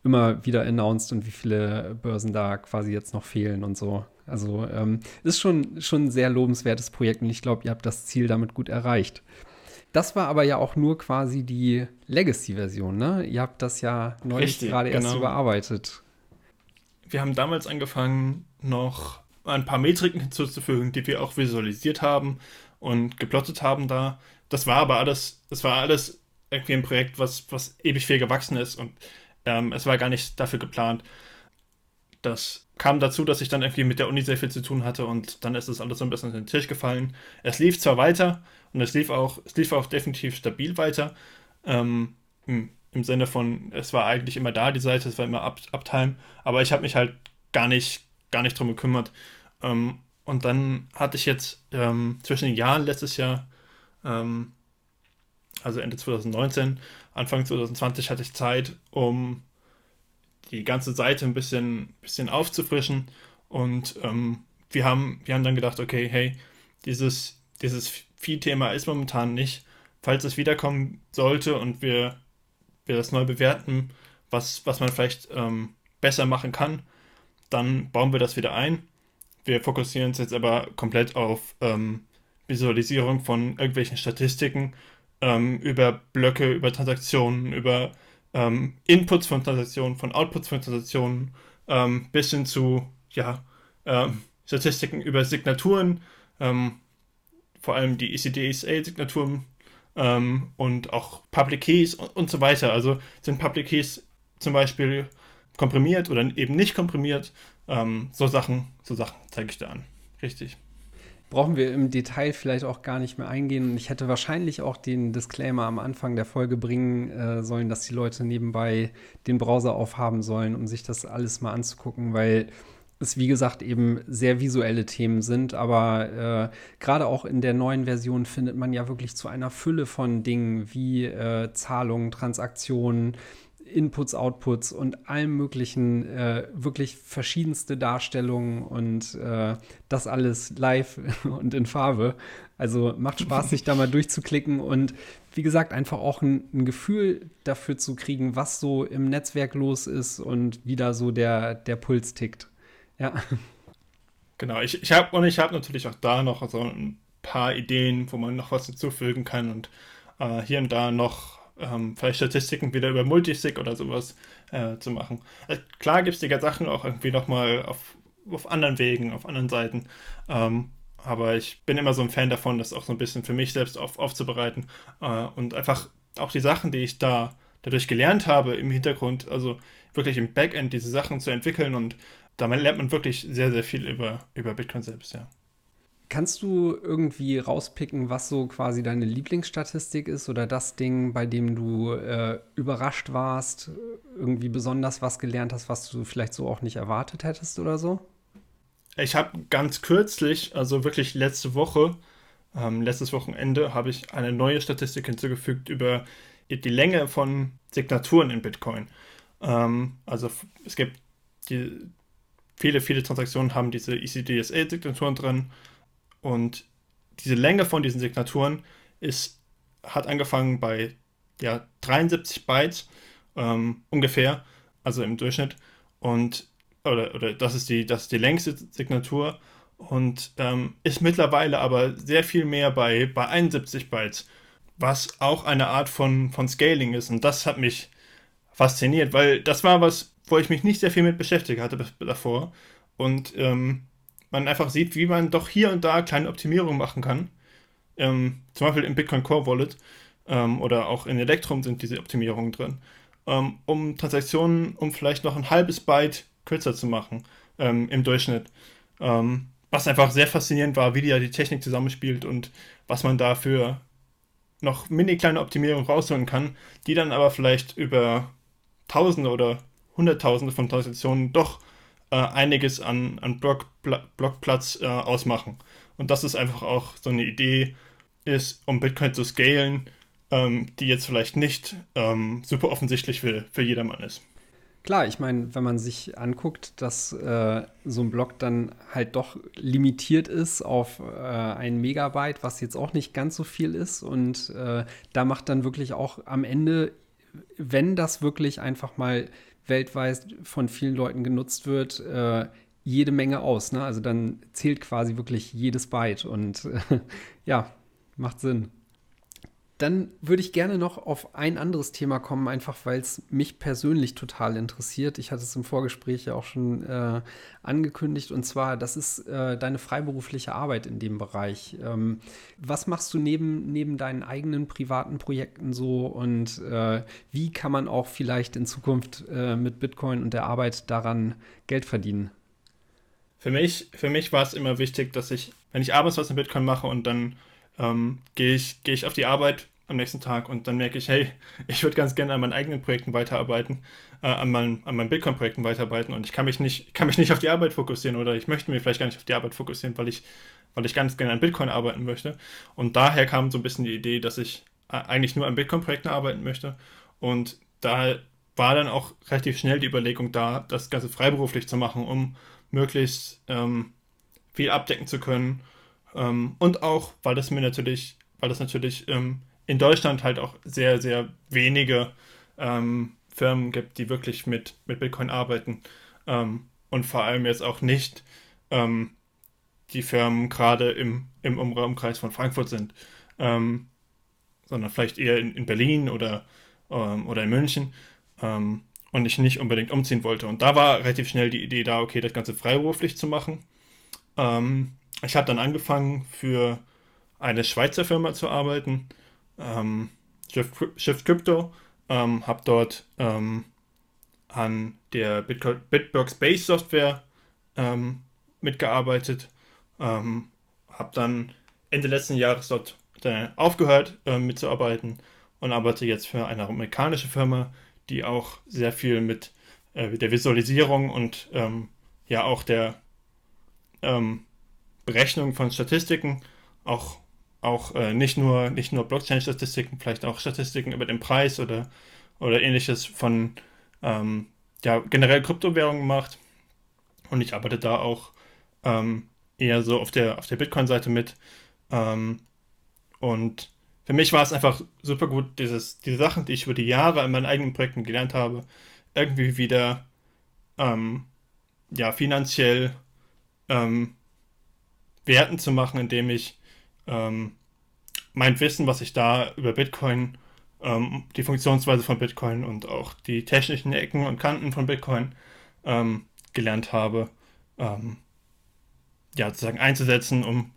S1: immer wieder announced und wie viele Börsen da quasi jetzt noch fehlen und so. Also ähm, ist schon, schon ein sehr lobenswertes Projekt und ich glaube, ihr habt das Ziel damit gut erreicht. Das war aber ja auch nur quasi die Legacy-Version, ne? Ihr habt das ja neulich gerade genau. erst überarbeitet.
S2: Wir haben damals angefangen, noch ein paar Metriken hinzuzufügen, die wir auch visualisiert haben und geplottet haben da. Das war aber alles, das war alles irgendwie ein Projekt, was, was ewig viel gewachsen ist und ähm, es war gar nicht dafür geplant. Das kam dazu, dass ich dann irgendwie mit der Uni sehr viel zu tun hatte und dann ist es alles so ein bisschen in den Tisch gefallen. Es lief zwar weiter und es lief auch, es lief auch definitiv stabil weiter. Ähm, im, Sinne von, es war eigentlich immer da, die Seite, es war immer up, Uptime, aber ich habe mich halt gar nicht, gar nicht drum gekümmert. Ähm, und dann hatte ich jetzt ähm, zwischen den Jahren letztes Jahr, ähm, also Ende 2019, Anfang 2020 hatte ich Zeit, um die ganze Seite ein bisschen, bisschen aufzufrischen. Und ähm, wir, haben, wir haben dann gedacht, okay, hey, dieses, dieses Vieh-Thema ist momentan nicht. Falls es wiederkommen sollte und wir, wir das neu bewerten, was, was man vielleicht ähm, besser machen kann, dann bauen wir das wieder ein. Wir fokussieren uns jetzt aber komplett auf ähm, Visualisierung von irgendwelchen Statistiken ähm, über Blöcke, über Transaktionen, über ähm, Inputs von Transaktionen, von Outputs von Transaktionen, ähm, bis hin zu ja, ähm, Statistiken über Signaturen, vor allem die ECDSA-Signaturen ähm, und auch Public Keys und, und, so weiter. Also sind Public Keys zum Beispiel komprimiert oder eben nicht komprimiert. Ähm, so Sachen, so Sachen zeige ich da an. Richtig
S1: brauchen wir im Detail vielleicht auch gar nicht mehr eingehen. Und ich hätte wahrscheinlich auch den Disclaimer am Anfang der Folge bringen äh, sollen, dass die Leute nebenbei den Browser aufhaben sollen, um sich das alles mal anzugucken, weil es wie gesagt eben sehr visuelle Themen sind, aber äh, gerade auch in der neuen Version findet man ja wirklich zu einer Fülle von Dingen wie äh, Zahlungen, Transaktionen, Inputs, Outputs und allem möglichen, äh, wirklich verschiedenste Darstellungen und äh, das alles live [LAUGHS] und in Farbe. Also macht Spaß, sich da mal durchzuklicken und wie gesagt, einfach auch ein, ein, Gefühl dafür zu kriegen, was so im Netzwerk los ist und wie da so der, der Puls tickt. Ja.
S2: Genau, ich, ich habe und ich habe natürlich auch da noch so ein paar Ideen, wo man noch was hinzufügen kann und äh, hier und da noch ähm, vielleicht Statistiken wieder über Multisig oder sowas äh, zu machen. Also klar gibt es die Sachen auch irgendwie nochmal auf, auf anderen Wegen, auf anderen Seiten. Ähm, aber ich bin immer so ein Fan davon, das auch so ein bisschen für mich selbst auf, aufzubereiten äh, und einfach auch die Sachen, die ich da dadurch gelernt habe im Hintergrund, also wirklich im Backend diese Sachen zu entwickeln und damit lernt man wirklich sehr, sehr viel über, über Bitcoin selbst, ja.
S1: Kannst du irgendwie rauspicken, was so quasi deine Lieblingsstatistik ist oder das Ding, bei dem du äh, überrascht warst, irgendwie besonders was gelernt hast, was du vielleicht so auch nicht erwartet hättest oder so?
S2: Ich habe ganz kürzlich, also wirklich letzte Woche, ähm, letztes Wochenende, habe ich eine neue Statistik hinzugefügt über die Länge von Signaturen in Bitcoin. Ähm, also es gibt die, viele, viele Transaktionen haben diese ECDSA-Signaturen drin und diese Länge von diesen Signaturen ist, hat angefangen bei ja, 73 Bytes ähm, ungefähr, also im Durchschnitt. Und oder, oder das ist die, das ist die längste Signatur und ähm, ist mittlerweile aber sehr viel mehr bei, bei 71 Bytes, was auch eine Art von, von Scaling ist. Und das hat mich fasziniert, weil das war was, wo ich mich nicht sehr viel mit beschäftigt hatte davor. Und ähm, man einfach sieht, wie man doch hier und da kleine Optimierungen machen kann. Ähm, zum Beispiel im Bitcoin Core Wallet ähm, oder auch in Electrum sind diese Optimierungen drin, ähm, um Transaktionen um vielleicht noch ein halbes Byte kürzer zu machen ähm, im Durchschnitt. Ähm, was einfach sehr faszinierend war, wie die, die Technik zusammenspielt und was man da für, noch mini kleine Optimierungen rausholen kann, die dann aber vielleicht über Tausende oder Hunderttausende von Transaktionen doch äh, einiges an, an Block, Blockplatz äh, ausmachen. Und das ist einfach auch so eine Idee, ist, um Bitcoin zu scalen, ähm, die jetzt vielleicht nicht ähm, super offensichtlich für, für jedermann ist.
S1: Klar, ich meine, wenn man sich anguckt, dass äh, so ein Block dann halt doch limitiert ist auf äh, ein Megabyte, was jetzt auch nicht ganz so viel ist. Und äh, da macht dann wirklich auch am Ende, wenn das wirklich einfach mal weltweit von vielen Leuten genutzt wird, äh, jede Menge aus. Ne? Also dann zählt quasi wirklich jedes Byte. Und [LAUGHS] ja, macht Sinn. Dann würde ich gerne noch auf ein anderes Thema kommen, einfach weil es mich persönlich total interessiert. Ich hatte es im Vorgespräch ja auch schon äh, angekündigt, und zwar, das ist äh, deine freiberufliche Arbeit in dem Bereich. Ähm, was machst du neben, neben deinen eigenen privaten Projekten so und äh, wie kann man auch vielleicht in Zukunft äh, mit Bitcoin und der Arbeit daran Geld verdienen?
S2: Für mich, für mich war es immer wichtig, dass ich, wenn ich abends was in Bitcoin mache und dann ähm, gehe ich, geh ich auf die Arbeit am nächsten Tag und dann merke ich, hey, [LAUGHS] ich würde ganz gerne an meinen eigenen Projekten weiterarbeiten, äh, an, meinen, an meinen Bitcoin-Projekten weiterarbeiten und ich kann mich, nicht, kann mich nicht auf die Arbeit fokussieren oder ich möchte mich vielleicht gar nicht auf die Arbeit fokussieren, weil ich, weil ich ganz gerne an Bitcoin arbeiten möchte. Und daher kam so ein bisschen die Idee, dass ich äh, eigentlich nur an Bitcoin-Projekten arbeiten möchte und da war dann auch relativ schnell die Überlegung da, das Ganze freiberuflich zu machen, um möglichst ähm, viel abdecken zu können ähm, und auch, weil das mir natürlich, weil das natürlich ähm, in Deutschland halt auch sehr, sehr wenige ähm, Firmen gibt, die wirklich mit, mit Bitcoin arbeiten. Ähm, und vor allem jetzt auch nicht ähm, die Firmen gerade im, im Umkreis von Frankfurt sind, sondern vielleicht eher in, in Berlin oder, oder in München und ich nicht unbedingt umziehen wollte. Und da war relativ schnell die Idee da, okay, das Ganze freiberuflich zu machen. Ähm, ich habe dann angefangen, für eine Schweizer Firma zu arbeiten, ähm, Shift, Crypto, ähm, habe dort ähm, an der Bitbox Base Software ähm, mitgearbeitet, ähm, habe dann Ende letzten Jahres dort äh, aufgehört äh, mitzuarbeiten und arbeite jetzt für eine amerikanische Firma, die auch sehr viel mit äh, der Visualisierung und ähm, ja auch der ähm, Berechnung von Statistiken, auch, auch äh, nicht nur, nicht nur Blockchain-Statistiken, vielleicht auch Statistiken über den Preis oder, oder ähnliches von ähm, ja, generell Kryptowährungen macht. Und ich arbeite da auch ähm, eher so auf der, auf der Bitcoin-Seite mit. Ähm, und für mich war es einfach super gut, dieses, diese Sachen, die ich über die Jahre in meinen eigenen Projekten gelernt habe, irgendwie wieder ähm, ja, finanziell ähm, Werten zu machen, indem ich ähm, mein Wissen, was ich da über Bitcoin, ähm, die Funktionsweise von Bitcoin und auch die technischen Ecken und Kanten von Bitcoin ähm, gelernt habe, ähm, ja, sozusagen einzusetzen, um,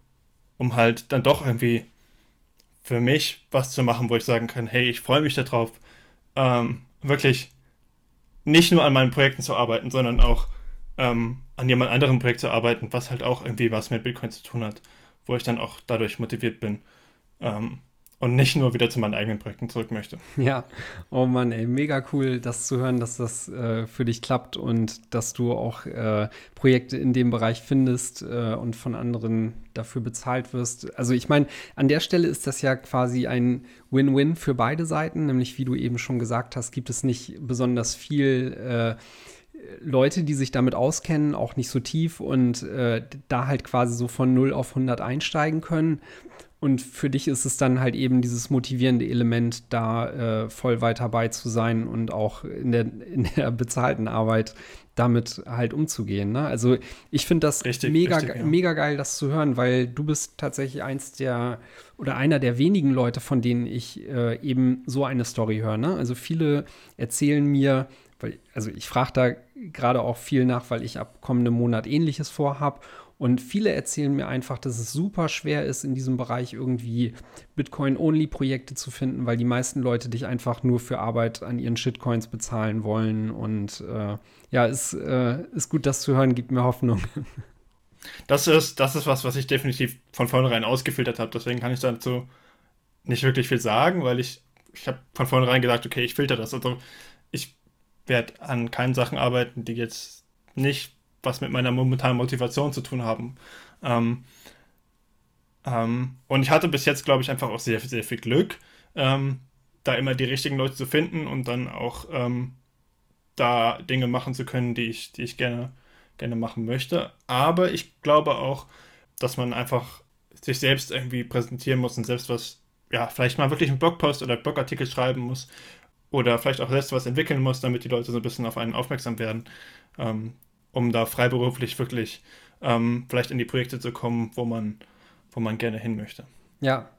S2: um halt dann doch irgendwie für mich was zu machen, wo ich sagen kann, hey, ich freue mich darauf, ähm, wirklich nicht nur an meinen Projekten zu arbeiten, sondern auch ähm, an jemand anderem Projekt zu arbeiten, was halt auch irgendwie was mit Bitcoin zu tun hat, wo ich dann auch dadurch motiviert bin ähm, und nicht nur wieder zu meinen eigenen Projekten zurück möchte. [LAUGHS]
S1: Ja, oh Mann, ey, mega cool, das zu hören, dass das äh, für dich klappt und dass du auch äh, Projekte in dem Bereich findest äh, und von anderen dafür bezahlt wirst. Also ich meine, an der Stelle ist das ja quasi ein Win-Win für beide Seiten, nämlich wie du eben schon gesagt hast, gibt es nicht besonders viel äh, Leute, die sich damit auskennen, auch nicht so tief und äh, da halt quasi so von 0 auf 100 einsteigen können. Und für dich ist es dann halt eben dieses motivierende Element, da äh, voll weit dabei zu sein und auch in der, in der [LAUGHS] bezahlten Arbeit damit halt umzugehen. Ne? Also ich finde das richtig, mega, richtig, ja. mega geil, das zu hören, weil du bist tatsächlich eins der oder einer der wenigen Leute, von denen ich äh, eben so eine Story höre. Ne? Also viele erzählen mir, weil, also ich frage da gerade auch viel nach, weil ich ab kommendem Monat ähnliches vorhab. Und viele erzählen mir einfach, dass es super schwer ist, in diesem Bereich irgendwie Bitcoin-Only-Projekte zu finden, weil die meisten Leute dich einfach nur für Arbeit an ihren Shitcoins bezahlen wollen. Und äh, ja, ist, äh, ist gut, das zu hören, gibt mir Hoffnung. [LAUGHS]
S2: Das ist, das ist was, was ich definitiv von vornherein ausgefiltert habe. Deswegen kann ich dazu nicht wirklich viel sagen, weil ich, ich habe von vornherein gesagt, okay, ich filter das. Also werde an keinen Sachen arbeiten, die jetzt nicht was mit meiner momentanen Motivation zu tun haben. Ähm, ähm, und ich hatte bis jetzt, glaube ich, einfach auch sehr, sehr viel Glück, ähm, da immer die richtigen Leute zu finden und dann auch ähm, da Dinge machen zu können, die ich, die ich gerne, gerne machen möchte. Aber ich glaube auch, dass man einfach sich selbst irgendwie präsentieren muss und selbst was, ja, vielleicht mal wirklich einen Blogpost oder Blogartikel schreiben muss oder vielleicht auch selbst was entwickeln muss, damit die Leute so ein bisschen auf einen aufmerksam werden, ähm, um da freiberuflich wirklich ähm, vielleicht in die Projekte zu kommen, wo man, wo man gerne hin möchte.
S1: Ja,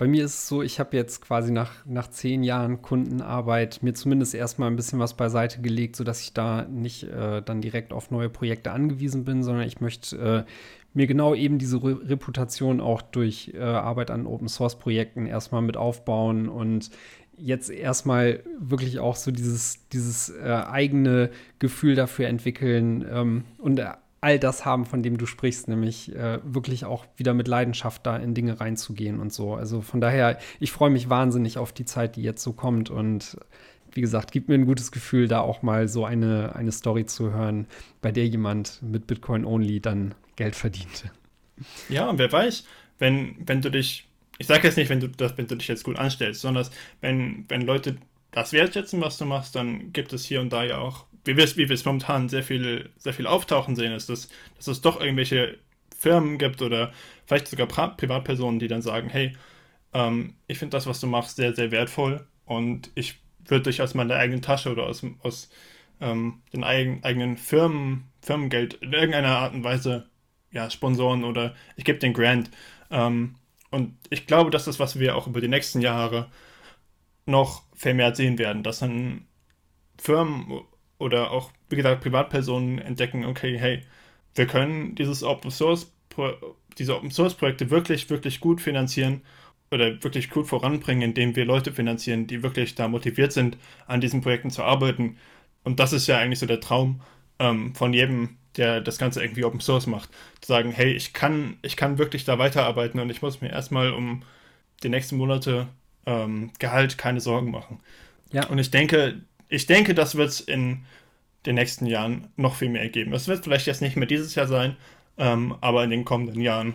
S1: bei mir ist es so, ich habe jetzt quasi nach, nach zehn Jahren Kundenarbeit mir zumindest erstmal ein bisschen was beiseite gelegt, sodass ich da nicht äh, dann direkt auf neue Projekte angewiesen bin, sondern ich möchte äh, mir genau eben diese Re Reputation auch durch äh, Arbeit an Open Source Projekten erstmal mit aufbauen und jetzt erstmal wirklich auch so dieses, dieses äh, eigene Gefühl dafür entwickeln ähm, und äh, all das haben, von dem du sprichst, nämlich äh, wirklich auch wieder mit Leidenschaft da in Dinge reinzugehen und so. Also von daher, ich freue mich wahnsinnig auf die Zeit, die jetzt so kommt und wie gesagt, gibt mir ein gutes Gefühl, da auch mal so eine, eine Story zu hören, bei der jemand mit Bitcoin Only dann Geld verdiente.
S2: Ja, wer weiß, wenn, wenn du dich, ich sage jetzt nicht, wenn du, das, wenn du dich jetzt gut anstellst, sondern wenn, wenn Leute das wertschätzen, was du machst, dann gibt es hier und da ja auch wie wir es, wie wir es momentan sehr viel, sehr viel auftauchen sehen, ist, dass, dass es doch irgendwelche Firmen gibt oder vielleicht sogar Pri Privatpersonen, die dann sagen, hey, ähm, ich finde das, was du machst, sehr, sehr wertvoll und ich würde dich aus meiner eigenen Tasche oder aus, aus ähm, den eigen, eigenen Firmen, Firmengeld in irgendeiner Art und Weise ja, sponsoren oder ich gebe den Grant. Ähm, und ich glaube, das ist, was wir auch über die nächsten Jahre noch vermehrt sehen werden, dass dann Firmen oder auch, wie gesagt, Privatpersonen entdecken, okay, hey, wir können dieses Open Source, diese Open Source Projekte wirklich, wirklich gut finanzieren oder wirklich gut voranbringen, indem wir Leute finanzieren, die wirklich da motiviert sind, an diesen Projekten zu arbeiten. Und das ist ja eigentlich so der Traum ähm, von jedem, der das Ganze irgendwie Open Source macht. Zu sagen, hey, ich kann, ich kann wirklich da weiterarbeiten und ich muss mir erstmal um die nächsten Monate ähm, Gehalt keine Sorgen machen. Ja. Und ich denke, ich denke, das wird es in den nächsten Jahren noch viel mehr geben. Es wird vielleicht jetzt nicht mehr dieses Jahr sein, ähm, aber in den kommenden Jahren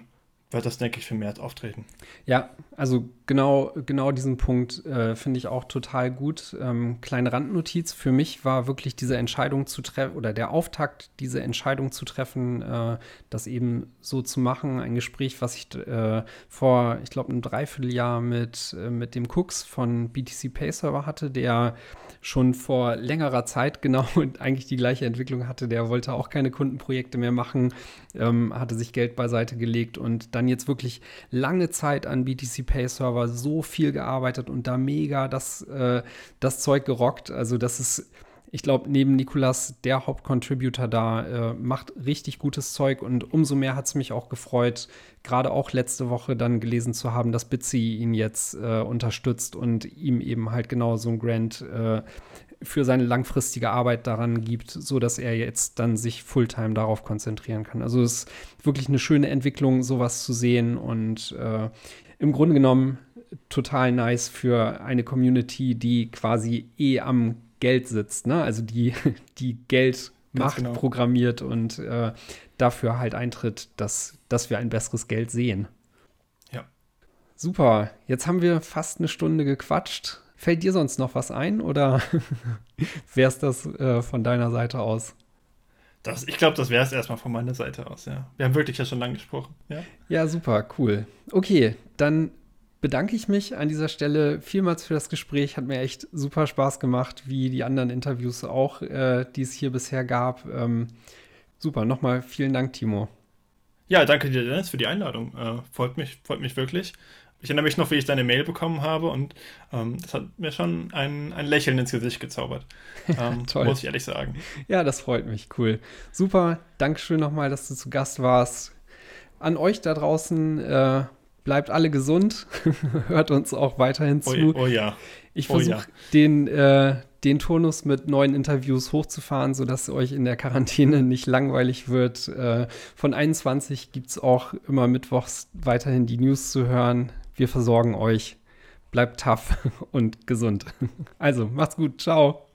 S2: wird das, denke ich, vermehrt auftreten.
S1: Ja, also genau, genau diesen Punkt äh, finde ich auch total gut. Ähm, kleine Randnotiz, für mich war wirklich diese Entscheidung zu treffen oder der Auftakt, diese Entscheidung zu treffen, äh, das eben so zu machen. Ein Gespräch, was ich äh, vor, ich glaube, einem Dreivierteljahr mit, äh, mit dem Cooks von BTC Pay Server hatte, der schon vor längerer Zeit [LAUGHS] genau eigentlich die gleiche Entwicklung hatte. Der wollte auch keine Kundenprojekte mehr machen, ähm, hatte sich Geld beiseite gelegt und dann jetzt wirklich lange Zeit an BTC Pay Server so viel gearbeitet und da mega das, äh, das Zeug gerockt. Also das ist ich glaube, neben Nikolas der Hauptcontributor da, äh, macht richtig gutes Zeug und umso mehr hat es mich auch gefreut, gerade auch letzte Woche dann gelesen zu haben, dass Bitsy ihn jetzt äh, unterstützt und ihm eben halt genau so ein Grant äh, für seine langfristige Arbeit daran gibt, so dass er jetzt dann sich Fulltime darauf konzentrieren kann. Also es ist wirklich eine schöne Entwicklung, sowas zu sehen und äh, im Grunde genommen total nice für eine Community, die quasi eh am Geld sitzt, ne? Also die, [LAUGHS] die Geld macht, genau. programmiert und äh, dafür halt eintritt, dass, dass wir ein besseres Geld sehen.
S2: Ja.
S1: Super. Jetzt haben wir fast eine Stunde gequatscht. Fällt dir sonst noch was ein oder [LAUGHS] wäre es das äh, von deiner Seite aus?
S2: Das, ich glaube, das wäre es erstmal von meiner Seite aus, ja. Wir haben wirklich ja schon lange gesprochen, ja.
S1: Ja, super, cool. Okay, dann bedanke ich mich an dieser Stelle vielmals für das Gespräch. Hat mir echt super Spaß gemacht, wie die anderen Interviews auch, äh, die es hier bisher gab. Ähm, super, nochmal vielen Dank, Timo.
S2: Ja, danke dir, Dennis, für die Einladung. Äh, freut mich, freut mich wirklich. Ich erinnere mich noch, wie ich deine Mail bekommen habe und ähm, das hat mir schon ein, ein Lächeln ins Gesicht gezaubert. [LAUGHS] Ähm, Toll. Muss ich ehrlich sagen.
S1: Ja, das freut mich. Cool. Super. Dankeschön nochmal, dass du zu Gast warst. An euch da draußen, äh, Bleibt alle gesund. [LAUGHS] Hört uns auch weiterhin zu.
S2: Oh, oh ja.
S1: Ich versuche oh ja. den, äh, den Turnus mit neuen Interviews hochzufahren, sodass euch in der Quarantäne nicht langweilig wird. Äh, von 21 gibt es auch immer mittwochs weiterhin die News zu hören. Wir versorgen euch. bleibt tough [LAUGHS] und gesund. Also, macht's gut. Ciao.